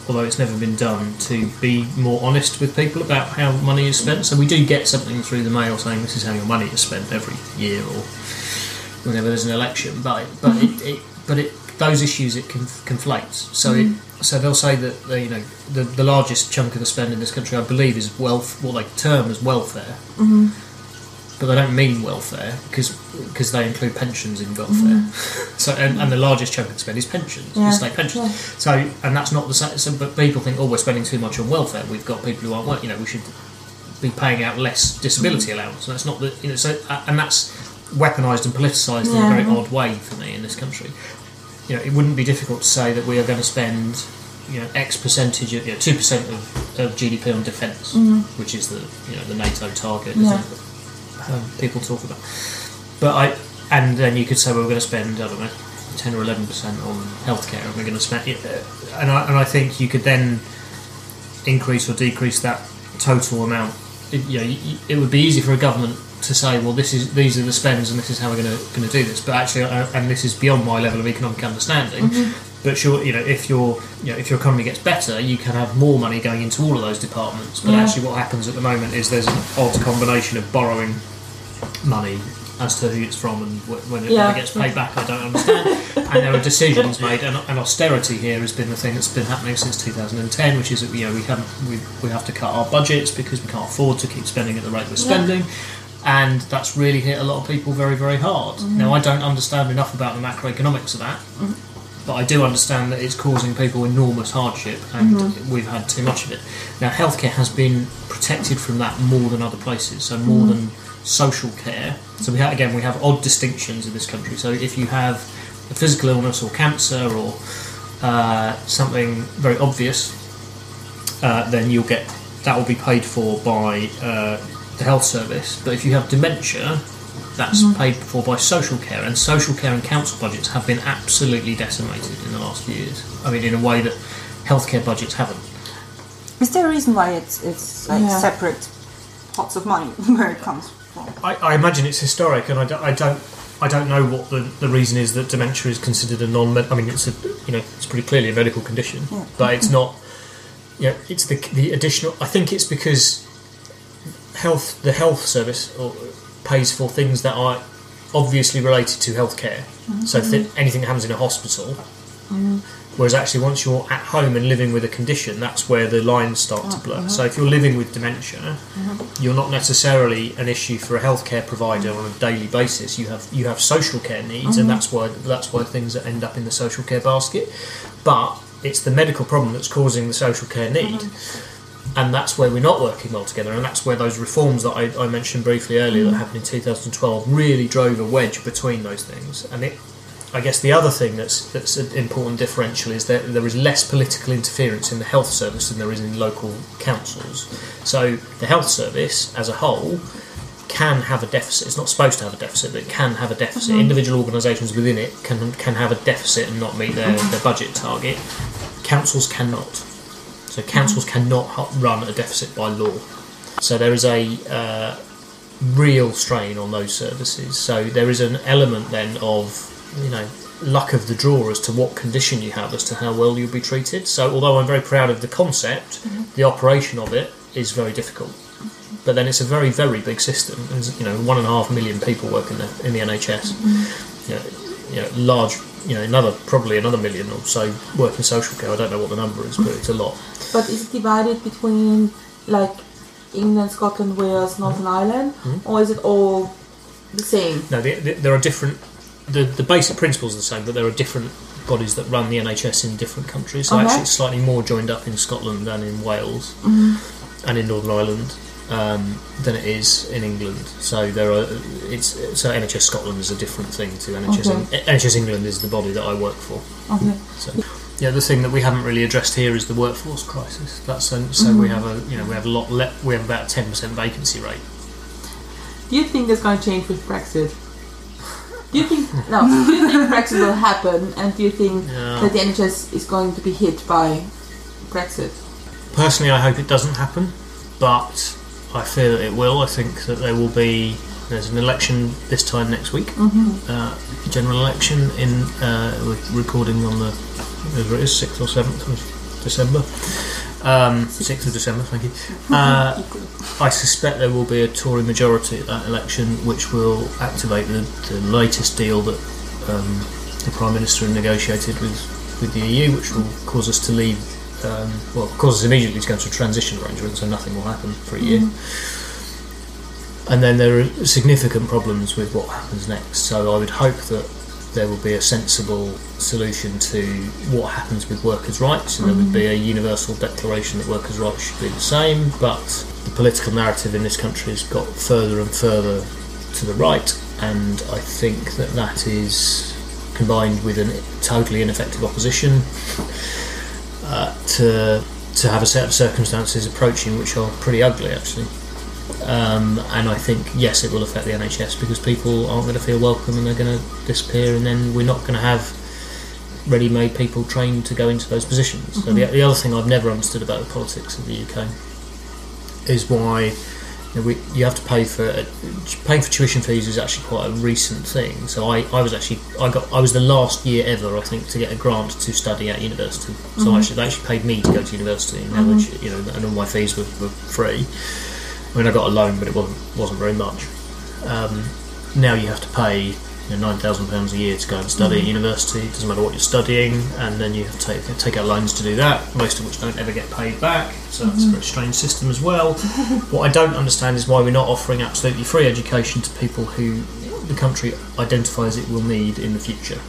although it's never been done, to be more honest with people about how money is spent. So we do get something through the mail saying this is how your money is spent every year or whenever there's an election. But but it, mm-hmm. it but it those issues it conf- conflates. So it, mm-hmm. so they'll say that the, you know the the largest chunk of the spend in this country, I believe, is wealth. What they term as welfare. Mm-hmm. But they don't mean welfare because because they include pensions in welfare. So and, and the largest chunk of spend is pensions, Yeah, state pensions. yeah. So and that's not the same. So, but people think, oh, we're spending too much on welfare. We've got people who aren't working. You know, we should be paying out less disability allowance. And that's not the you know. So uh, and that's weaponised and politicised in a very odd way for me in this country. You know, it wouldn't be difficult to say that we are going to spend you know X percentage of you know two percent of, of GDP on defence, which is the you know the NATO target. Yeah. Um, people talk about, but I and then you could say well, we're going to spend I don't know ten or eleven percent on healthcare, and we're going to spend and I and I think you could then increase or decrease that total amount. It, you know, it would be easy for a government to say, well, this is these are the spends, and this is how we're going to going to do this. But actually, uh, and this is beyond my level of economic understanding. But sure, you know, if your you know if your economy gets better, you can have more money going into all of those departments. But Yeah. actually, what happens at the moment is there's an odd combination of borrowing money as to who it's from and when it, Yeah. when it gets paid back. I don't understand. and there are decisions made, and, and austerity here has been the thing that's been happening since 2010, which is that you know we haven't we, we have to cut our budgets because we can't afford to keep spending at the rate we're spending. And that's really hit a lot of people very, very hard. Now, mm-hmm. I don't understand enough about the macroeconomics of that, mm-hmm. But I do understand that it's causing people enormous hardship and we've had too much of it. Now, healthcare has been protected from that more than other places, so more than social care. So, we ha- again, we have odd distinctions in this country. So, if you have a physical illness or cancer or uh, something very obvious, uh, then you'll get that will be paid for by uh, the health service. But if you have dementia, that's mm-hmm. paid for by social care, and social care and council budgets have been absolutely decimated in the last few years. I mean, in a way that healthcare budgets haven't. Is there a reason why it's it's like Yeah. separate pots of money where it comes from? I, I imagine it's historic, and I don't, I don't, I don't know what the, the reason is that dementia is considered a non. I mean, it's a you know it's pretty clearly a medical condition, Yeah. but it's mm-hmm. not. You know, it's the the additional. I think it's because health the health service or, pays for things that are obviously related to healthcare. So mm-hmm. th- anything that happens in a hospital, mm-hmm. whereas actually once you're at home and living with a condition, that's where the lines start to oh, blur. Uh-huh. So if you're living with dementia, uh-huh. you're not necessarily an issue for a healthcare provider mm-hmm. on a daily basis. You have you have social care needs, and that's why that's why things that end up in the social care basket. But it's the medical problem that's causing the social care need, and that's where we're not working well together. And that's where those reforms that I, I mentioned briefly earlier that mm. happened in 2012 really drove a wedge between those things. And it, I guess the other thing that's that's an important differential is that there is less political interference in the health service than there is in local councils. So the health service as a whole can have a deficit. It's not supposed to have a deficit, but it can have a deficit. Mm-hmm. Individual organisations within it can can have a deficit and not meet their, mm-hmm. their budget target. Councils cannot. So councils cannot run a deficit by law. So there is a uh, real strain on those services. So there is an element then of you know luck of the draw as to what condition you have as to how well you'll be treated. So although I'm very proud of the concept, the operation of it is very difficult. But then it's a very very big system. There's, you know one and a half million people work in the in the NHS. You know, you know, large. You know, another probably another million or so work in social care. I don't know what the number is, but it's a lot. But is it divided between like England, Scotland, Wales, Northern mm-hmm. Ireland, mm-hmm. or is it all the same? No, the, the, there are different. The, the basic principles are the same, but there are different bodies that run the NHS in different countries. So Okay. actually, it's slightly more joined up in Scotland than in Wales mm-hmm. and in Northern Ireland um, than it is in England. So there are. It's so NHS Scotland is a different thing to NHS. Okay. NHS England is the body that I work for. Okay. So, yeah, the thing that we haven't really addressed here is the workforce crisis. That's a, so we have a you know we have a lot le- we have about ten percent vacancy rate. Do you think that's going to change with Brexit? Do you think no? Do you think Brexit will happen, and do you think Yeah. that the NHS is going to be hit by Brexit? Personally, I hope it doesn't happen, but I fear that it will. I think that there will be there's an election this time next week, uh, general election in uh, we're recording on the whatever it is sixth or seventh of December. Um, Sixth of December, thank you. Uh, I suspect there will be a Tory majority at that election, which will activate the, the latest deal that um, the Prime Minister negotiated with, with the EU, which will cause us to leave. Um, well, cause us immediately to go into a transition arrangement, so nothing will happen for a year. And then there are significant problems with what happens next. So I would hope that there will be a sensible solution to what happens with workers' rights, and there would be a universal declaration that workers' rights should be the same. But the political narrative in this country has got further and further to the right, and I think that that is combined with a totally ineffective opposition uh, to to have a set of circumstances approaching which are pretty ugly actually. Um, and I think yes, it will affect the NHS because people aren't going to feel welcome and they're going to disappear, and then we're not going to have ready-made people trained to go into those positions. So the, the other thing I've never understood about the politics of the UK is why you, know, we, you have to pay for uh, paying for tuition fees is actually quite a recent thing. So I, I was actually I got I was the last year ever I think to get a grant to study at university. So actually they actually paid me to go to university, now which you know and all my fees were, were free. I mean I got a loan, but it wasn't wasn't very much. Um, now you have to pay you know, nine thousand pounds a year to go and study at university. It doesn't matter what you're studying, and then you have to take, take out loans to do that. Most of which don't ever get paid back. So that's a very strange system as well. what I don't understand is why we're not offering absolutely free education to people who the country identifies it will need in the future.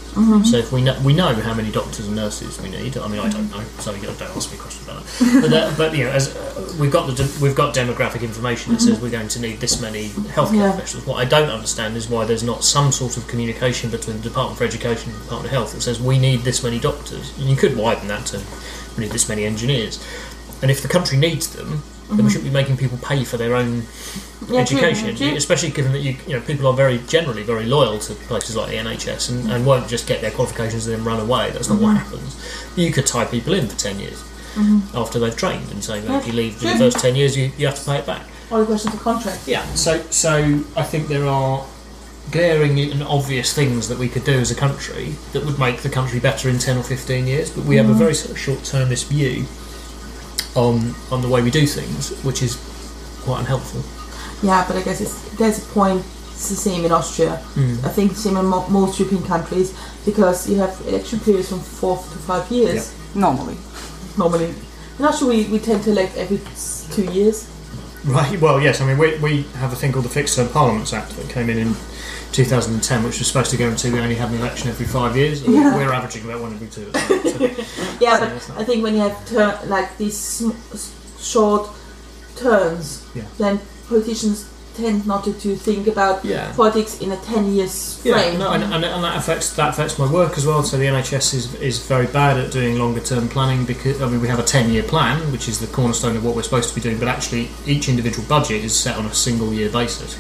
So if we know we know how many doctors and nurses we need. I mean, I don't know, so you know, don't ask me a question about that. But, that, but you know, as uh, we've got the de- we've got demographic information that says we're going to need this many healthcare Yeah. professionals. What I don't understand is why there's not some sort of communication between the Department for Education and the Department of Health that says we need this many doctors. And you could widen that to we need this many engineers. And if the country needs them, then we shouldn't be making people pay for their own Yeah, education, true. especially given that you you know people are very generally very loyal to places like the NHS and, and won't just get their qualifications and then run away. That's not what happens. You could tie people in for ten years after they've trained and say that if you leave in the first ten years, you, you have to pay it back. All the questions of contract. Yeah. So so I think there are glaring and obvious things that we could do as a country that would make the country better in 10 or 15 years, but we have a very sort of short termist view on, on the way we do things, which is quite unhelpful. Yeah, but I guess it's, there's a point. It's the same in Austria. Hmm. I think the same in mo- most European countries because you have election periods from four to five years Normally. normally. In Austria, we, we tend to elect every two years. Right. Well, yes. I mean, we, we have a thing called the Fixed Term Parliaments Act that came in in 2010, which was supposed to guarantee we only have an election every five years. Yeah. We're averaging about one every two. at the moment, so- Yeah, Yeah, but not- I think when you have tur- like these sm- short turns, Yeah. then politicians tend not to, to think about Yeah. politics in a 10 years Yeah, frame. no, and, and, and that affects that affects my work as well. So the NHS is, is very bad at doing longer term planning because I mean we have a ten year plan, which is the cornerstone of what we're supposed to be doing. But actually, each individual budget is set on a single year basis,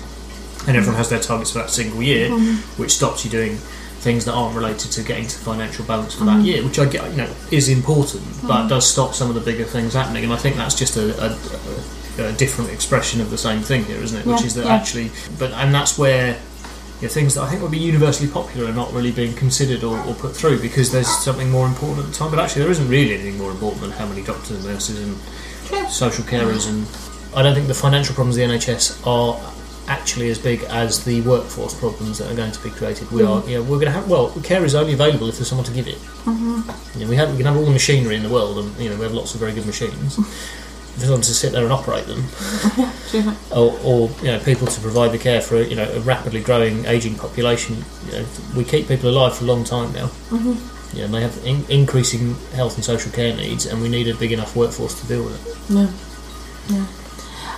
and everyone has their targets for that single year, mm-hmm. which stops you doing things that aren't related to getting to financial balance for that mm-hmm. year, which I get you know is important, but mm-hmm. does stop some of the bigger things happening. And I think that's just a, a, a, a different expression of the same thing here, isn't it? Which is that yeah. actually, but and that's where you know, things that I think would be universally popular are not really being considered or, or put through because there's something more important at the time. But actually, there isn't really anything more important than how many doctors and nurses and social carers. And I don't think the financial problems of the NHS are actually as big as the workforce problems that are going to be created. We are, mm-hmm. you know, we're going to have. Well, care is only available if there's someone to give it. Mm-hmm. You know, we have we can have all the machinery in the world, and you know, we have lots of very good machines. If someone to sit there and operate them, or, or you know people to provide the care for you know a rapidly growing aging population. You know, we keep people alive for a long time now. Mm-hmm. Yeah, and they have in- increasing health and social care needs, and we need a big enough workforce to deal with it. Yeah. Yeah.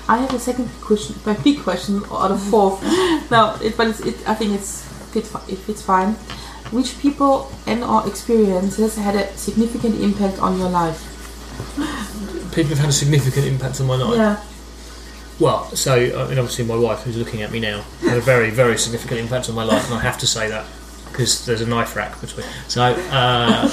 I have a second question, my big question out of four. no, it, but it's, it, I think it's fit, fi- it fits fine. Which people and or experiences had a significant impact on your life? People have had a significant impact on my life. Yeah. Well, so I mean, obviously, my wife, who's looking at me now, had a very, very significant impact on my life, and I have to say that because there's a knife rack between. So uh,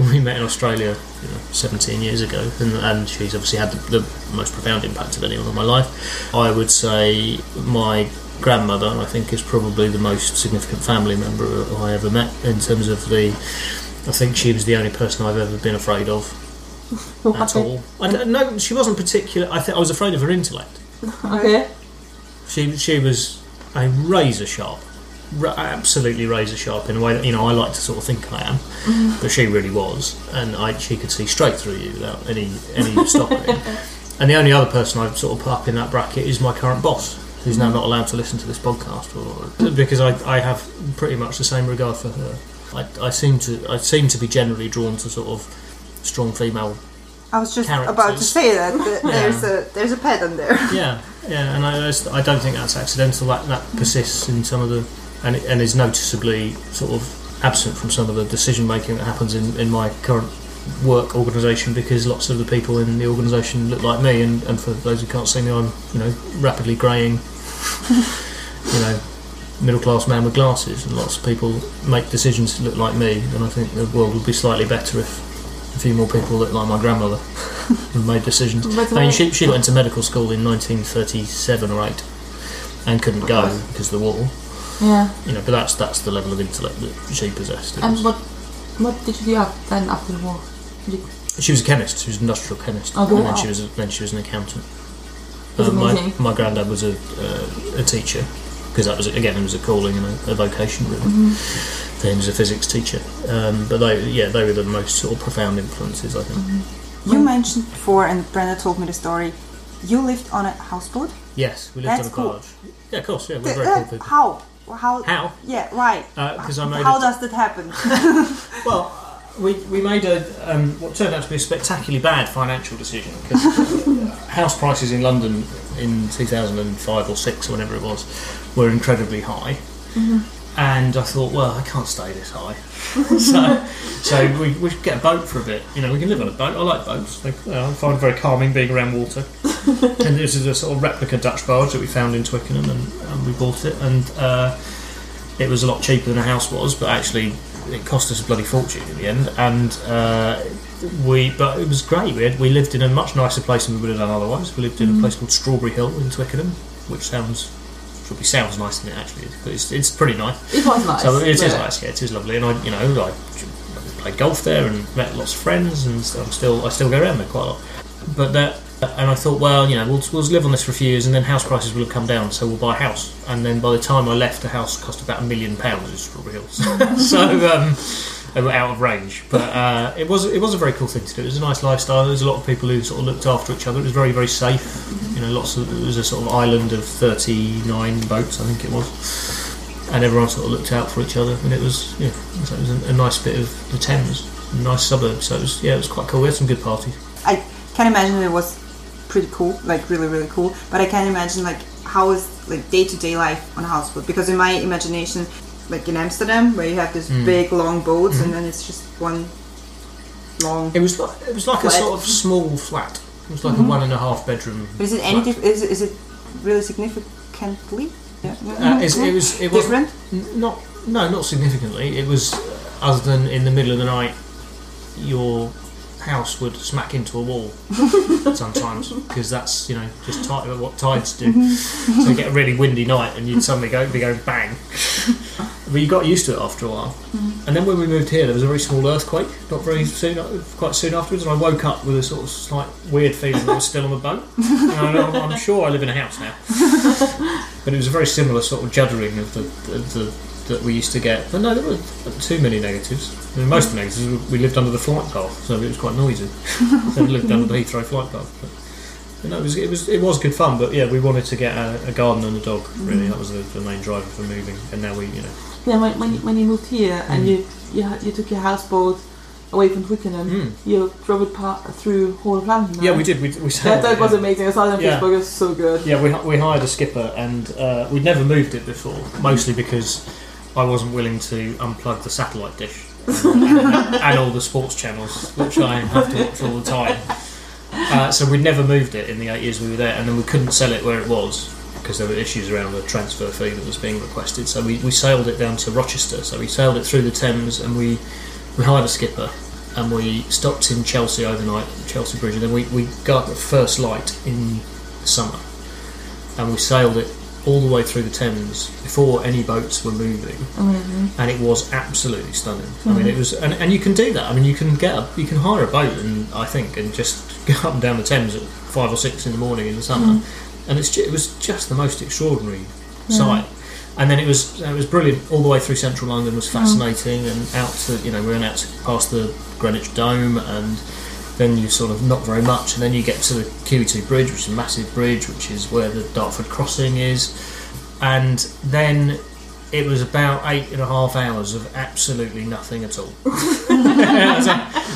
we met in Australia, you know, 17 years ago, and, and she's obviously had the, the most profound impact of anyone on my life. I would say my grandmother, I think, is probably the most significant family member I ever met in terms of the. I think she was the only person I've ever been afraid of at all. I no, she wasn't particular. I think I was afraid of her intellect. Okay. She she was a razor sharp, ra- absolutely razor sharp in a way that you know I like to sort of think I am, mm-hmm. but she really was, and I she could see straight through you without any any stopping. and the only other person I've sort of put up in that bracket is my current boss, who's now mm-hmm. not allowed to listen to this podcast, or, because I I have pretty much the same regard for her. I, I seem to I seem to be generally drawn to sort of strong female I was just Characters. about to say that th- there's a there's a pattern there. Yeah, yeah, and I, I don't think that's accidental. That that persists in some of the, and and is noticeably sort of absent from some of the decision making that happens in, in my current work organisation because lots of the people in the organisation look like me, and, and for those who can't see me, I'm you know rapidly greying, you know, middle class man with glasses, and lots of people make decisions that look like me, and I think the world would be slightly better if a few more people looked like my grandmother and made decisions. I mean, she, she went to medical school in 1937 or 8 and couldn't go because of the war. Yeah. You know, but that's that's the level of intellect that she possessed. And what what did you do then after the war? You- she was a chemist. She was an industrial chemist, Okay. and then Wow. she was a, then she was an accountant. Uh, my my granddad was a uh, a teacher because that was again it was a calling and a, a vocation really. Mm-hmm. For him as a physics teacher, um, but they yeah they were the most sort of profound influences I think. Mm-hmm. You mentioned before, and Brenda told me the story. You lived on a houseboat. Yes, we lived That's on a cool. barge. Yeah, of course. Yeah, we're Th- very uh, cool people. how? How? How? Yeah, right. Because I made How a- does that happen? Well, we, we made a um, what turned out to be a spectacularly bad financial decision because house prices in London in 2005 or six or whenever it was were incredibly high, and I thought, well, I can't stay this high, so so we, we should get a boat for a bit. You know, we can live on a boat. I like boats. They, you know, I find it very calming being around water. and this is a sort of replica Dutch barge that we found in Twickenham, and, and we bought it, and uh, it was a lot cheaper than a house was, but actually it cost us a bloody fortune in the end. And uh, we, but it was great. We, had, we lived in a much nicer place than we would have done otherwise. We lived in a place called Strawberry Hill in Twickenham, which sounds probably sounds nice than it actually is, but it's, it's pretty nice. It was nice. So it is but- nice, yeah, it is lovely, and I, you know, I played golf there and met lots of friends, and I'm still, I still go around there quite a lot. But that, and I thought, well, you know, we'll, we'll live on this for a few years, and then house prices will have come down, so we'll buy a house. And then by the time I left, the house cost about a million pounds in Strawberry Hills, so um, they were out of range. But uh, it was, it was a very cool thing to do. It was a nice lifestyle. There was a lot of people who sort of looked after each other. It was very, very safe. You know, lots of, it was a sort of island of 39 boats, I think it was and everyone sort of looked out for each other, and it was yeah, so it was a, a nice bit of the Thames, a nice suburb. So it was yeah, it was quite cool. We had some good parties. I can imagine it was pretty cool, like really, really cool. But I can't imagine like how is like day to day life on a houseboat because in my imagination, like in Amsterdam, where you have these Mm. big long boats and then it's just one long. It was like it was like a sort of small flat. It was like a one and a half bedroom. But is it any? flat. Is, it- is it really significantly? Yeah. Uh, it was it different. not no not significantly. It was uh, other than in the middle of the night, your house would smack into a wall sometimes because that's you know just tide, what tides do. so you get a really windy night and you'd suddenly go be going bang. but you got used to it after a while. Mm-hmm. And then when we moved here, there was a very small earthquake. Not very soon, quite soon afterwards, and I woke up with a sort of slight weird feeling that I was still on the boat. And I'm, I'm sure I live in a house now. But it was a very similar sort of juddering of the, of the that we used to get. But no, there weren't too many negatives. I mean, most of the negatives we- we lived under the flight path, so it was quite noisy. so we lived under the Heathrow flight path. But no, it was it was it was good fun. But yeah, we wanted to get a, a garden and a dog. Really, that was the, the main driver for moving. And now we, you know, Yeah, when, when, you, when you moved here and Mm. you, you you took your houseboat away from Twickenham, Mm. you drove it par- through whole of London. yeah, we did. We, we That, sailed that it, was amazing. I saw it on Yeah. Facebook. It was so good. Yeah, we, we hired a skipper, and uh, we'd never moved it before, mostly because I wasn't willing to unplug the satellite dish and, and all the sports channels, which I have to watch all the time. Uh, so we'd never moved it in the eight years we were there, and then we couldn't sell it where it was because there were issues around the transfer fee that was being requested. So we, we sailed it down to Rochester. So we sailed it through the Thames, and we we hired a skipper. And we stopped in Chelsea overnight, Chelsea Bridge, and then we, we got the first light in the summer and we sailed it all the way through the Thames before any boats were moving, mm-hmm. and it was absolutely stunning. I mean, it mm-hmm. was, and, and you can do that. I mean, you can get a, you can hire a boat, and I think, and just go up and down the Thames at five or six in the morning in the summer, mm-hmm. and it's it was just the most extraordinary sight. And then it was it was brilliant all the way through central London was mm. fascinating, and out to you know we went out to, past the Greenwich Dome and then you sort of not very much, and then you get to the QE2 bridge, which is a massive bridge, which is where the Dartford crossing is, and then it was about eight and a half hours of absolutely nothing at all.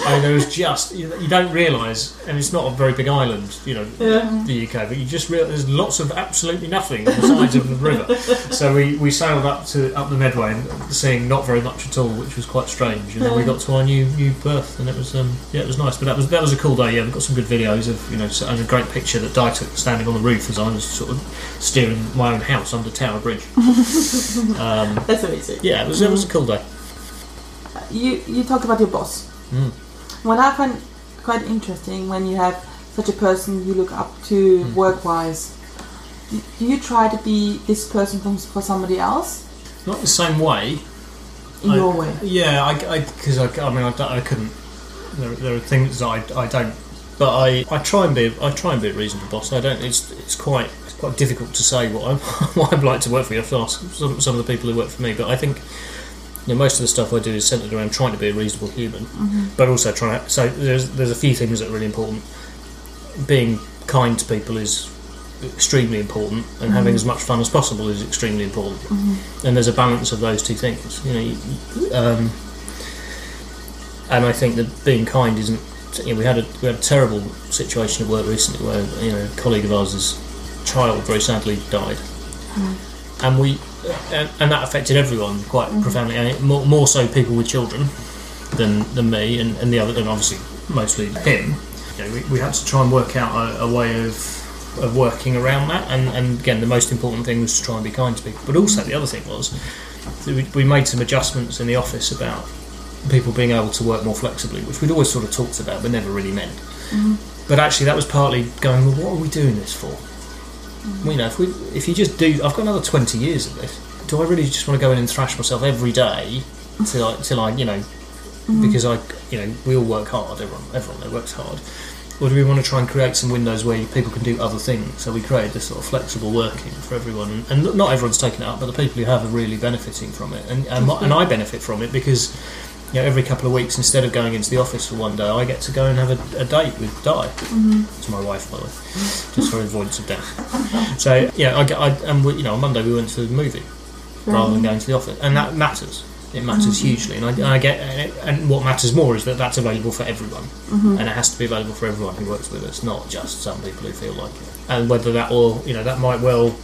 I mean, there was just you, you don't realise, and it's not a very big island, you know, the UK, but you just realise there's lots of absolutely nothing on the sides of the river. So we, we sailed up to up the Medway and seeing not very much at all, which was quite strange. And then we got to our new new berth, and it was um, yeah, it was nice. But that was that was a cool day. Yeah, we've got some good videos of you know, and a great picture that Di took standing on the roof as I was sort of steering my own house under Tower Bridge. um, That's amazing. yeah, it was it was a cool day. You you talked about your boss. Mm. What I find quite interesting when you have such a person you look up to Mm. work wise. Do, do you try to be this person from, for somebody else Not the same way, in I- your way? Yeah, I because I, I, mean I, I couldn't. There, there are things that I, I don't, but I, I try and be I try and be a reasonable boss. I don't. It's it's quite it's quite difficult to say what I'm what I'm like to work for. You have to ask some, some of the people who work for me. But I think you know, most of the stuff I do is centered around trying to be a reasonable human, mm-hmm. but also trying. To, so there's there's a few things that are really important. Being kind to people is extremely important, and mm-hmm. having as much fun as possible is extremely important. Mm-hmm. And there's a balance of those two things. You know, um, and I think that being kind isn't. You know, we had a we had a terrible situation at work recently where you know a colleague of ours' child very sadly died, hmm. and we and, and that affected everyone quite hmm. profoundly, and it, more, more so people with children than than me, and, and the other, and obviously mostly him. You know, we, we had to try and work out a, a way of of working around that, and, and again, the most important thing was to try and be kind to people. But also, the other thing was we, we made some adjustments in the office about people being able to work more flexibly, which we'd always sort of talked about, but never really meant. Mm-hmm. But actually, that was partly going, well, what are we doing this for? Well, you know, if we if you just do, I've got another twenty years of this. Do I really just want to go in and thrash myself every day till I, till I you know, mm-hmm. because I you know we all work hard. Everyone everyone there works hard. Or do we want to try and create some windows where people can do other things? So we create this sort of flexible working for everyone, and, and not everyone's taking it up, but the people who have are really benefiting from it, and and, and I benefit from it because. You know, every couple of weeks, instead of going into the office for one day, I get to go and have a, a date with Di. Mm-hmm. To my wife, by the way, just for avoidance of doubt. So yeah, I, get- I and we, you know on Monday we went to the movie rather than going to the office, and that matters. It matters mm-hmm. hugely, and I, and I get and what matters more is that that's available for everyone, mm-hmm. and it has to be available for everyone who works with us, not just some people who feel like it. And whether that will, you know, that might well,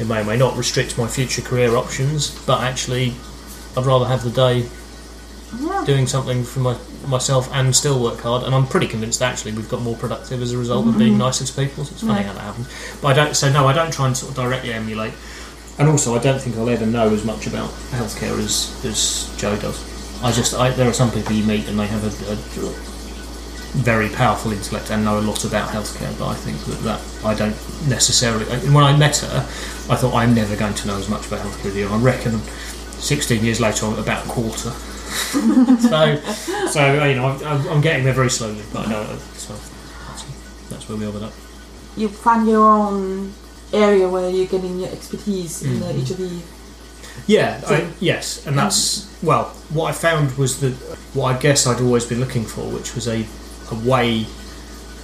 it may or may not restrict my future career options, but actually, I'd rather have the day Yeah. doing something for my, myself and still work hard. And I'm pretty convinced actually we've got more productive as a result of being mm-hmm. nicer to people. So it's funny Yeah. how that happens. But I don't. So no, I don't try and sort of directly emulate. And also, I don't think I'll ever know as much about healthcare as as Joe does. I just I, there are some people you meet and they have a, a very powerful intellect and know a lot about healthcare, but I think that, that I don't necessarily. When I met her, I thought I'm never going to know as much about healthcare as you. I reckon 16 years later, I'm about a quarter. so, so you know, I'm, I'm getting there very slowly, but I know so that's, that's where we are with that. You find your own area where you're getting your expertise in the mm-hmm. of HIV. Yeah, So- I, yes, and that's mm-hmm. well. What I found was that what I guess I'd always been looking for, which was a a way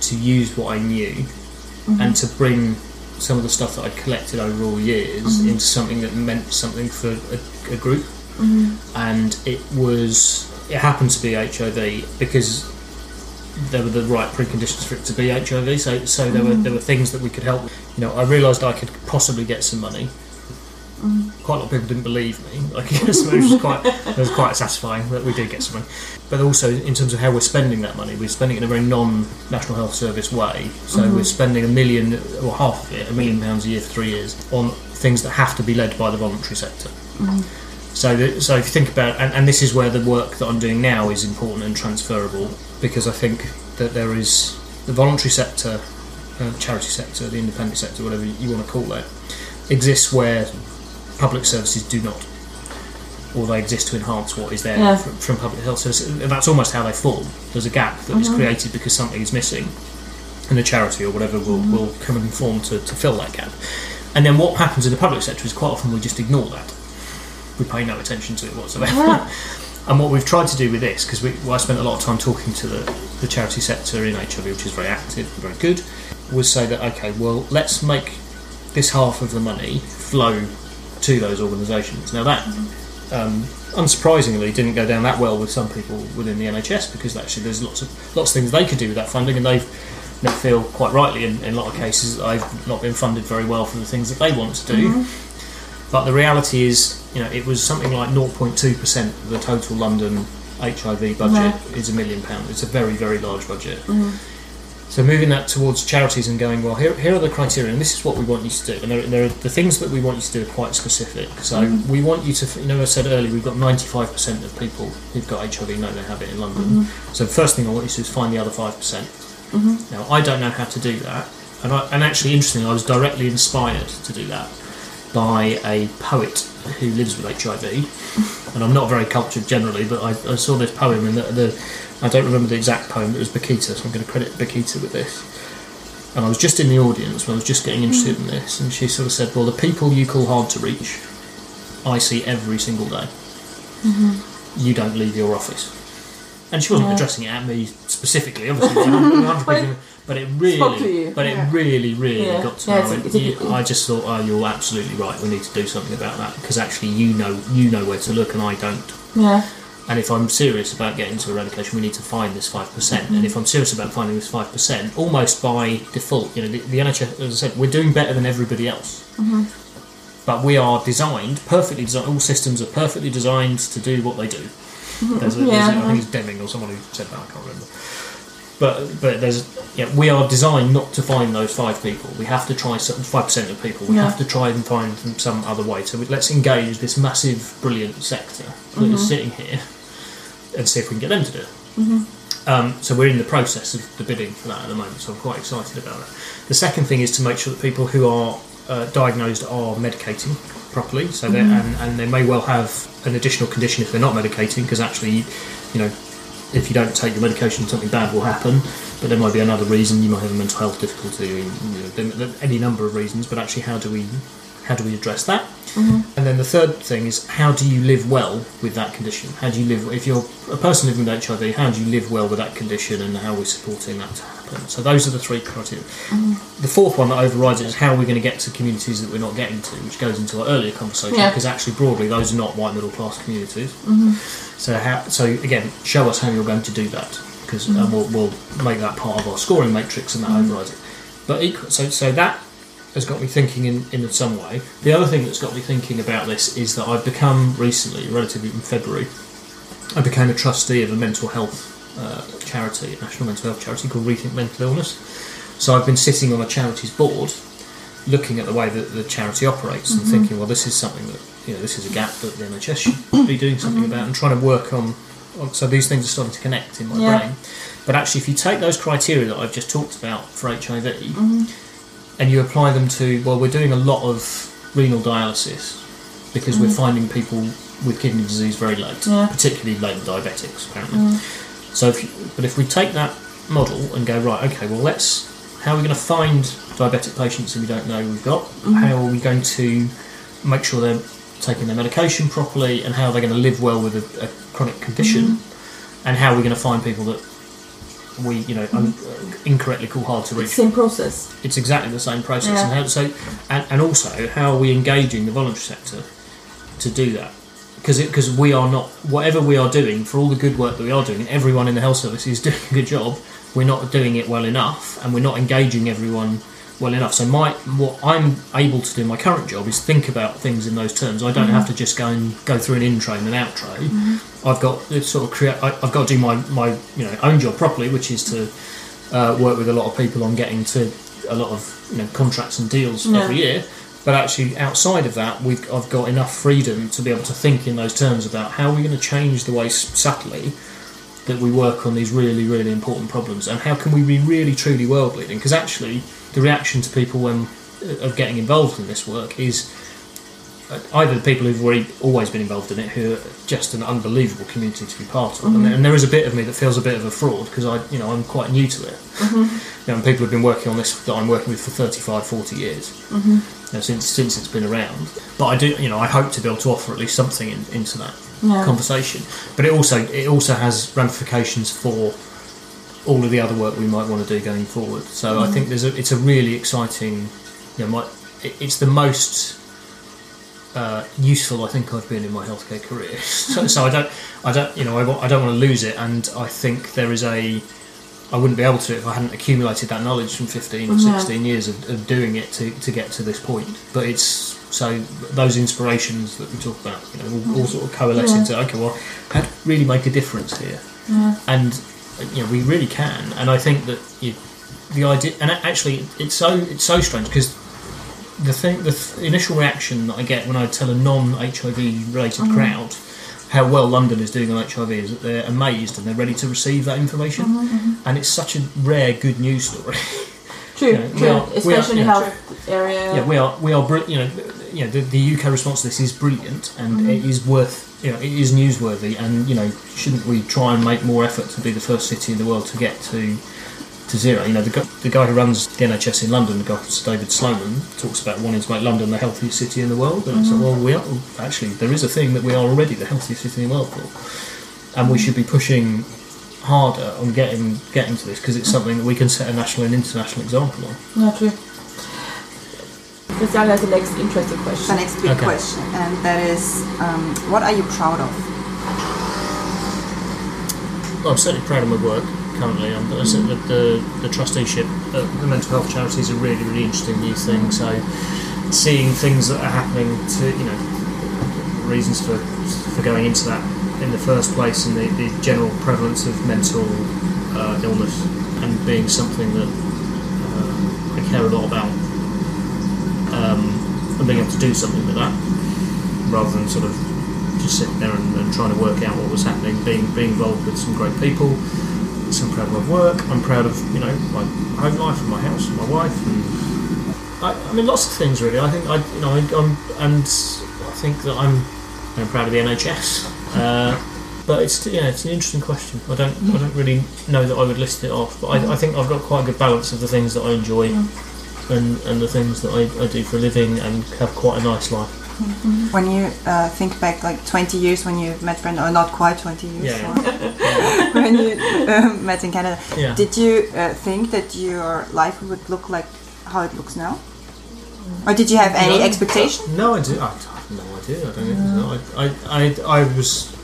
to use what I knew mm-hmm. and to bring some of the stuff that I'd collected over all years into something that meant something for a, a group. Mm-hmm. And it was it happened to be HIV because there were the right preconditions for it to be HIV. So so there were there were things that we could help. You know, I realised I could possibly get some money mm-hmm. quite a lot of people didn't believe me. Like, yes, it was quite it was quite satisfying that we did get some money. But also in terms of how we're spending that money, we're spending it in a very non-national health service way. So mm-hmm. we're spending a million or half of it, a million pounds a year for three years on things that have to be led by the voluntary sector. So, that, so if you think about, and, and this is where the work that I'm doing now is important and transferable because I think that there is the voluntary sector, uh, charity sector, the independent sector, whatever you want to call it, exists where public services do not, or they exist to enhance what is there Yeah. from, from public health services. And that's almost how they form. There's a gap that is created because something is missing, and the charity or whatever will, will come and form to, to fill that gap. And then what happens in the public sector is quite often we just ignore that. We pay no attention to it whatsoever. Yeah. And what we've tried to do with this, because well, I spent a lot of time talking to the, the charity sector in HIV, which is very active, very good, was say that, okay, well, let's make this half of the money flow to those organisations. Now, that, um, unsurprisingly, didn't go down that well with some people within the NHS because actually there's lots of lots of things they could do with that funding, and they've they feel quite rightly in, in a lot of cases that they've not been funded very well for the things that they want to do. But the reality is, you know, it was something like 0.2% of the total London HIV budget Right. is a million pounds. It's a very, very large budget. Mm-hmm. So moving that towards charities and going, well, here, here are the criteria, and this is what we want you to do. And there, there are the things that we want you to do are quite specific. So mm-hmm. we want you to, you know, I said earlier, we've got 95% of people who've got HIV know they have it in London. Mm-hmm. So the first thing I want you to do is find the other 5%. Now, I don't know how to do that. And, I, and actually, interestingly, I was directly inspired to do that by a poet who lives with HIV. And I'm not very cultured generally, but I, I saw this poem, and the, the, I don't remember the exact poem, but it was Bakita, so I'm going to credit Bakita with this. And I was just in the audience when I was just getting interested in this, and she sort of said, Well, the people you call hard to reach, I see every single day. Mm-hmm. You don't leave your office. And she wasn't addressing it at me specifically, obviously. it was a hundred- a hundred But- it really, but it Yeah. really, really Yeah. got to Yeah, it's You- I just thought, oh, you're absolutely right. We need to do something about that because actually, you know, you know where to look, and I don't. Yeah. And if I'm serious about getting to eradication, we need to find this five percent. And if I'm serious about finding this five percent, almost by default, you know, the, the NHS, as I said, we're doing better than everybody else. But we are designed perfectly designed. All systems are perfectly designed to do what they do. There's a, there's a, Yeah. I think it's Deming or someone who said that. I can't remember. But but there's yeah, we are designed not to find those five people. We have to try five percent of people. We Yeah. have to try and find them some other way. So we, let's engage this massive, brilliant sector that is sitting here, and see if we can get them to do it. Um, so we're in the process of the bidding for that at the moment, so I'm quite excited about it. The second thing is to make sure that people who are uh, diagnosed are medicating properly, so they and, and they may well have an additional condition if they're not medicating, because actually, you know, if you don't take your medication, something bad will happen. But there might be another reason. You might have a mental health difficulty, you know, any number of reasons. But actually, how do we how do we address that? Mm-hmm. And then the third thing is how do you live well with that condition? How do you live if you're a person living with HIV? How do you live well with that condition, and how are we supporting that happen? So those are the three criteria. Mm-hmm. The fourth one that overrides it is how are we going to get to communities that we're not getting to, which goes into our earlier conversation Yeah. because actually broadly those are not white middle class communities. Mm-hmm. So how? So again, show us how you're going to do that because um, uh, mm-hmm. we'll, we'll make that part of our scoring matrix and that overrides it. But equal, so so that has got me thinking in, in some way. The other thing that's got me thinking about this is that I've become recently, relatively in February, I became a trustee of a mental health uh, charity, a national mental health charity called Rethink Mental Illness. So I've been sitting on a charity's board, looking at the way that the charity operates and mm-hmm. thinking, well, this is something that you know, this is a gap that the NHS should be doing something mm-hmm. about, and trying to work on. so these things are starting to connect in my Yeah. brain. But actually, if you take those criteria that I've just talked about for HIV, mm-hmm. and you apply them to, well, we're doing a lot of renal dialysis because we're finding people with kidney disease very late, Yeah. particularly late diabetics, apparently. So, if you, but if we take that model and go right, okay, well, let's how are we going to find diabetic patients who we don't know we've got? Mm-hmm. How are we going to make sure they're taking their medication properly, and how are they going to live well with a, a chronic condition? Mm-hmm. And how are we going to find people that we, you know, un- mm-hmm. incorrectly call hard to reach? Same process. it's exactly the same process. Yeah. And how, so, and, and also, how are we engaging the voluntary sector to do that? Because because we are not whatever we are doing for all the good work that we are doing, and everyone in the health service is doing a good job. We're not doing it well enough, and we're not engaging everyone well enough. So my what I'm able to do in my current job is think about things in those terms. I don't have to just go and go through an intro and an outro. I've got to sort of create. I, I've got to do my my you know own job properly, which is to uh, work with a lot of people on getting to a lot of you know contracts and deals Yeah. every year. But actually, outside of that, we've I've got enough freedom to be able to think in those terms about how are we're going to change the way subtly that we work on these really really important problems, and how can we be really truly world leading? Because actually, the reaction to people when uh, of getting involved in this work is either the people who've already always been involved in it, who are just an unbelievable community to be part of, and, mm-hmm. and there is a bit of me that feels a bit of a fraud because I, you know, I'm quite new to it. Mm-hmm. You know, and people have been working on this that I'm working with for 35, 40 years, mm-hmm. you know, since since it's been around. But I do, you know, I hope to be able to offer at least something in, into that Yeah. conversation. But it also it also has ramifications for all of the other work we might want to do going forward. So I think there's a it's a really exciting, you know, my, it, it's the most uh, useful I think I've been in my healthcare career. so, so I don't I don't you know I, I don't want to lose it, and I think there is a I wouldn't be able to if I hadn't accumulated that knowledge from 15 or Yeah. 16 years of, of doing it to, to get to this point. But it's so those inspirations that we talk about, you know, all, all sort of coalesce Yeah. into okay, well, how do we really make a difference here? Yeah. and you know we really can and i think that you, the idea and actually it's so it's so strange because the thing the th- initial reaction that i get when i tell a non-hiv related Mm-hmm. crowd how well london is doing on hiv is that they're amazed and they're ready to receive that information Mm-hmm, and it's such a rare good news story True, Yeah, we true. are- Especially in yeah. health area. yeah we are we are br- you know you know the, the uk response to this is brilliant and Mm-hmm. it is worth you know it is newsworthy and you know shouldn't we try and make more effort to be the first city in the world to get to to zero you know the, the guy who runs the nhs in london the guy david sloman talks about wanting to make london the healthiest city in the world and it's like well we are actually there is a thing that we are already the healthiest city in the world for and we should be pushing harder on getting getting to this because it's something that we can set a national and international example on Yeah, true. Christian has the next interesting question. The next big Okay. question, and that is, um, what are you proud of? Well, I'm certainly proud of my work currently. Said that the, the trusteeship at the mental health charity is a really, really interesting new thing. So, seeing things that are happening to, you know, reasons for for going into that in the first place and the, the general prevalence of mental uh, illness and being something that uh, I care a lot about um, and being able to do something with that rather than sort of just sitting there and, and trying to work out what was happening, being being involved with some great people, so I'm proud of my work. I'm proud of you know my home life and my house and my wife and I, I mean lots of things really. I think I you know I, I'm and I think that I'm I'm proud of the NHS. Uh, but it's yeah, it's an interesting question. I don't I don't really know that I would list it off, but I, I think I've got quite a good balance of the things that I enjoy and, and the things that I, I do for a living and have quite a nice life. When you uh, think back, like 20 years when you met Brenda, or not quite 20 years, Yeah. uh, when you um, met in Canada, Yeah. did you uh, think that your life would look like how it looks now? Or did you have any No. expectation? No, I, do, I, have no idea. I don't think so. I, I, I, I was.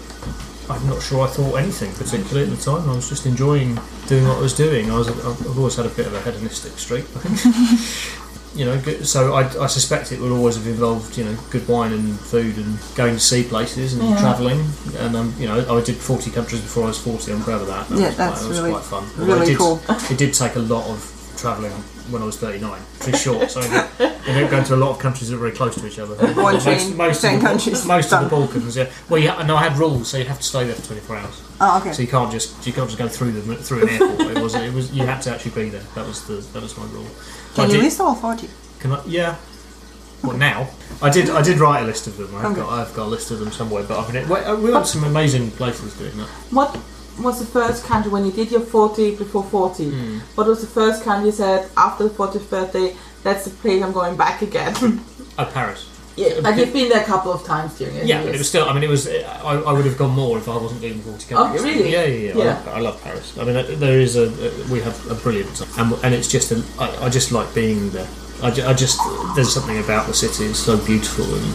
I'm not sure I thought anything particularly at the time. I was just enjoying doing what I was doing. I was. I've always had a bit of a hedonistic streak. I think. you know, good- so I, I suspect it would always have involved you know good wine and food and going to see places and Yeah. travelling. And um, you know, I did 40 countries before I was 40. I'm proud of that. that Yeah, was that's quite, that was really- quite fun. Although really it did, cool. It did take a lot of travelling when I was 39. Pretty short, so I ended I ended up going to a lot of countries that are very close to each other. One most, train, most of the, countries, Most of the Balkans, yeah. Well, yeah, no, I had rules, so you have to stay there for 24 hours. Oh, okay. So you can't just you can't just go through them through an airport. it was it was you had to actually be there. That was the that was my rule. Can I you list all 40? Can I? Yeah. Well, now I did. I did write a list of them. I've Okay. got. I've got a list of them somewhere. But I mean, it, we went to some amazing places doing that. What was the first country when you did your 40 before 40? Hmm. What was the first country you said after the 40th birthday, that's the place I'm going back again? Oh, Paris. yeah, like you've been there a couple of times during it. Yeah, but it was still. I mean, it was. I, I would have gone more if I wasn't doing forty countries. Oh, really? Yeah, yeah, yeah. Yeah. I, love, I love Paris. I mean, there is a. We have a brilliant, and and it's just. I just like being there. I, ju- I just. There's something about the city. It's so beautiful, and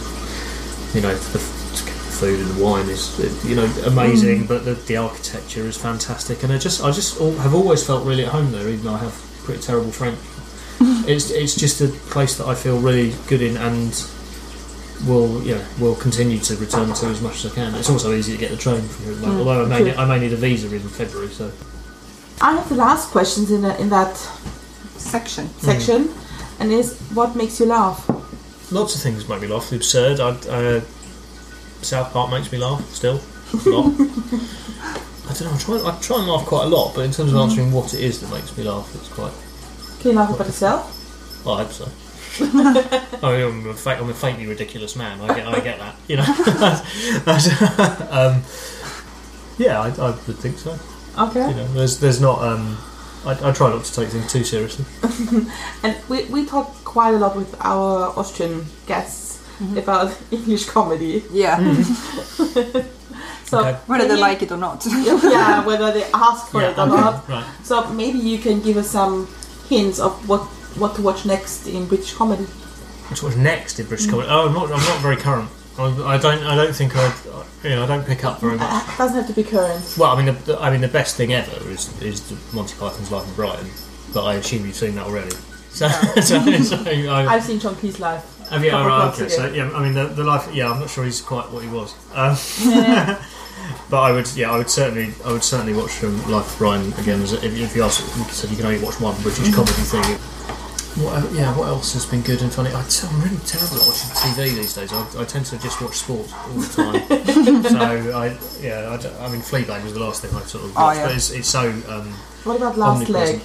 you know the food and the wine is you know amazing, but the, the architecture is fantastic, and I just I just have always felt really at home there, even though I have pretty terrible French. it's it's just a place that I feel really good in, and will yeah will continue to return to as much as I can. It's also easy to get the train from here. the although I may, true. I may need a visa in February, so I have the last questions in, the, in that Section. section, and is what makes you laugh? lots of things make me laugh. The absurd. I, uh, South Park makes me laugh still. A lot. I don't know. I try, I try and laugh quite a lot, but in terms of answering what it is that makes me laugh, it's quite. Can you laugh about yourself? Well, I hope so. I mean, I'm, a fa- I'm a faintly ridiculous man. I get, I get that. You know. um, yeah, I, I would think so. Okay. You know, there's, there's not. Um, I, I try not to take things too seriously. And we, we talk quite a lot with our Austrian guests about English comedy. Yeah. So Okay. Whether they maybe- like it or not. yeah, whether they ask for it or okay, not. Right. So maybe you can give us some hints of what what to watch next in British comedy. Which was next in British comedy? Oh, I'm not. I'm not very current. I, I don't. I don't think I. You know, I don't pick up very much. Uh, It doesn't have to be current. Well, I mean, the, the, I mean, the best thing ever is is the Monty Python's Life of Brian. But I assume you've seen that already. So, so, so I, I've seen John Cleese live. Have you? Oh, couple right, months okay. ago. So yeah, I mean, the, the life. Yeah, I'm not sure he's quite what he was. Um, but I would. Yeah, I would certainly. I would certainly watch um, Life of Brian again. As if, if you ask, you said you can only watch one British comedy thing. What, el- yeah, what else has been good and funny? I, I'm really terrible at watching TV these days. I, I tend to just watch sports all the time. so I, yeah, I, I mean, Fleabag was the last thing I sort of Oh, watched, yeah. but it's, it's so um, What about Last Leg?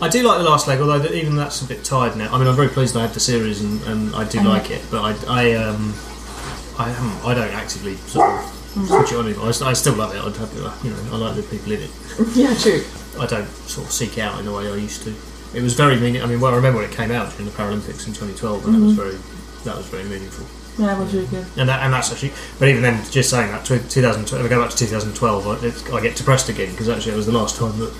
I do like the last leg, although even that's a bit tired now. I mean, I'm very pleased I had the series and, and I do mm-hmm. like it, but I, I, um, I haven't, I don't actively sort of mm-hmm. switch it on anymore. I, I still love it. I'd have, uh, you know, I like the people in it. yeah, true. I don't sort of seek out in the way I used to. It was very meaning. I mean, well, I remember when it came out during the Paralympics in 2012, and that was mm-hmm. very that was very meaningful. Yeah, that was really good. And that, and that's actually. But even then, just saying that, tw- 2012. If I go back to 2012, I, it, I get depressed again because actually it was the last time that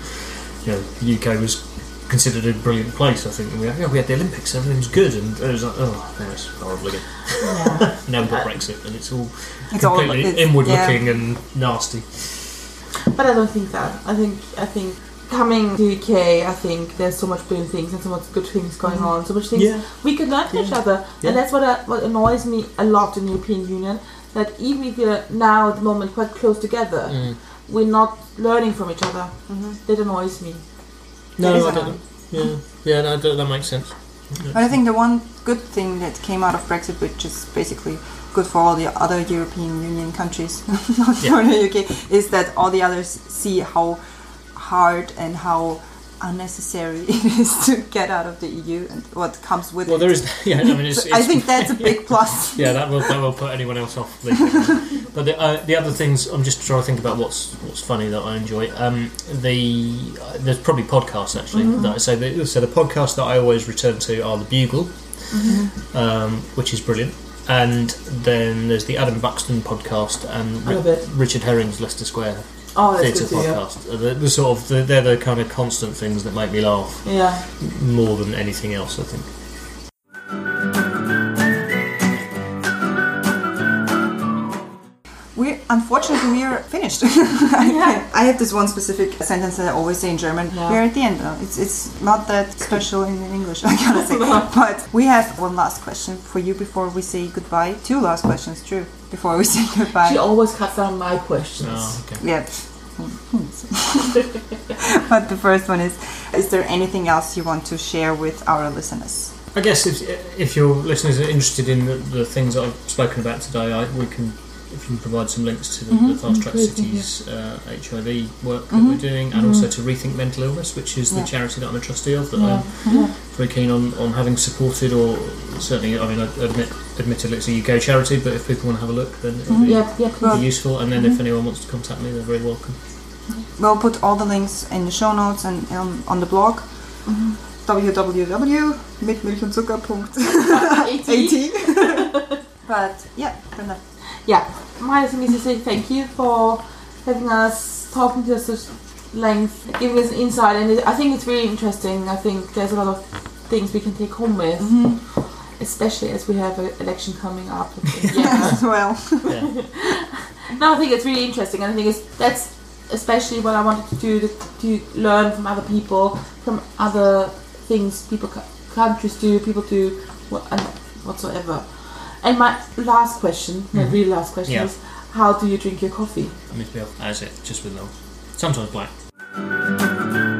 you know the UK was considered a brilliant place. I think and we, yeah, we had the Olympics, everything was good, and it was like, oh, now it's horrible again. Yeah. now we've got Brexit, and it's all It's all- completely it's- inward yeah. looking and nasty. but I don't think that. I think I think coming to UK, I think there's so much brilliant things and so much good things going on. So much things Yeah. we could learn from each other, and that's what uh, what annoys me a lot in the European Union. That even if we're now at the moment quite close together, Mm. we're not learning from each other. That annoys me. No, That is I don't. Yeah, yeah, no, that, that makes sense. But I think the one good thing that came out of Brexit, which is basically good for all the other European Union countries, not Yeah. for the UK, is that all the others see how hard and how unnecessary it is to get out of the EU and what comes with Well, it. there is. Yeah, I mean, it's, So I think that's a big plus. Yeah, that will that will put anyone else off. leaving. but the, uh, the other things, I'm just trying to think about what's what's funny that I enjoy. Um, the uh, there's probably podcasts actually that I say. The, so the podcasts that I always return to are the Bugle, um, which is brilliant, and then there's the Adam Buxton podcast and. Richard Herring's Leicester Square Oh, that's Theatre good to podcast. Uh, The, the sort of the, they're the kind of constant things that make me laugh Yeah. more than anything else. I think. We unfortunately we are finished. I, I have this one specific sentence that I always say in German. Yeah. We're at the end. Though. It's it's not that special in English. I gotta say. but we have one last question for you before we say goodbye. Two last questions, true. Before we say goodbye. She always cuts down my questions. Oh, okay. Yeah. but the first one is: Is there anything else you want to share with our listeners? I guess if if your listeners are interested in the, the things that I've spoken about today, I, we can if you can provide some links to the, the mm-hmm. Fast Track Great, Cities uh, HIV work that we're mm-hmm. doing, and also mm-hmm. to Rethink Mental Illness, which is the charity that I'm a trustee of. That Yeah. I'm very keen on, on having supported, or certainly, I mean, I admit, admittedly it's a UK charity, but if people want to have a look, then it'll be, Yeah, yeah, be please. useful. And then if anyone wants to contact me, they're very welcome. We'll put all the links in the show notes and um, on the blog. www.mitmilchundzucker.at But yeah, Brenda. Yeah, my thing is to say thank you for having us, talking to us such length, giving us insight, and it, I think it's really interesting. I think there's a lot of things we can take home with, mm-hmm. especially as we have an election coming up. yeah. as well. Yeah. No, I think it's really interesting, and I think it's that's especially what I wanted to do to, to learn from other people, from other things people countries do, people do, wha- and whatsoever. And my last question, my mm-hmm. really last question Yeah. is, how do you drink your coffee? I mean, to as it, just with milk sometimes black.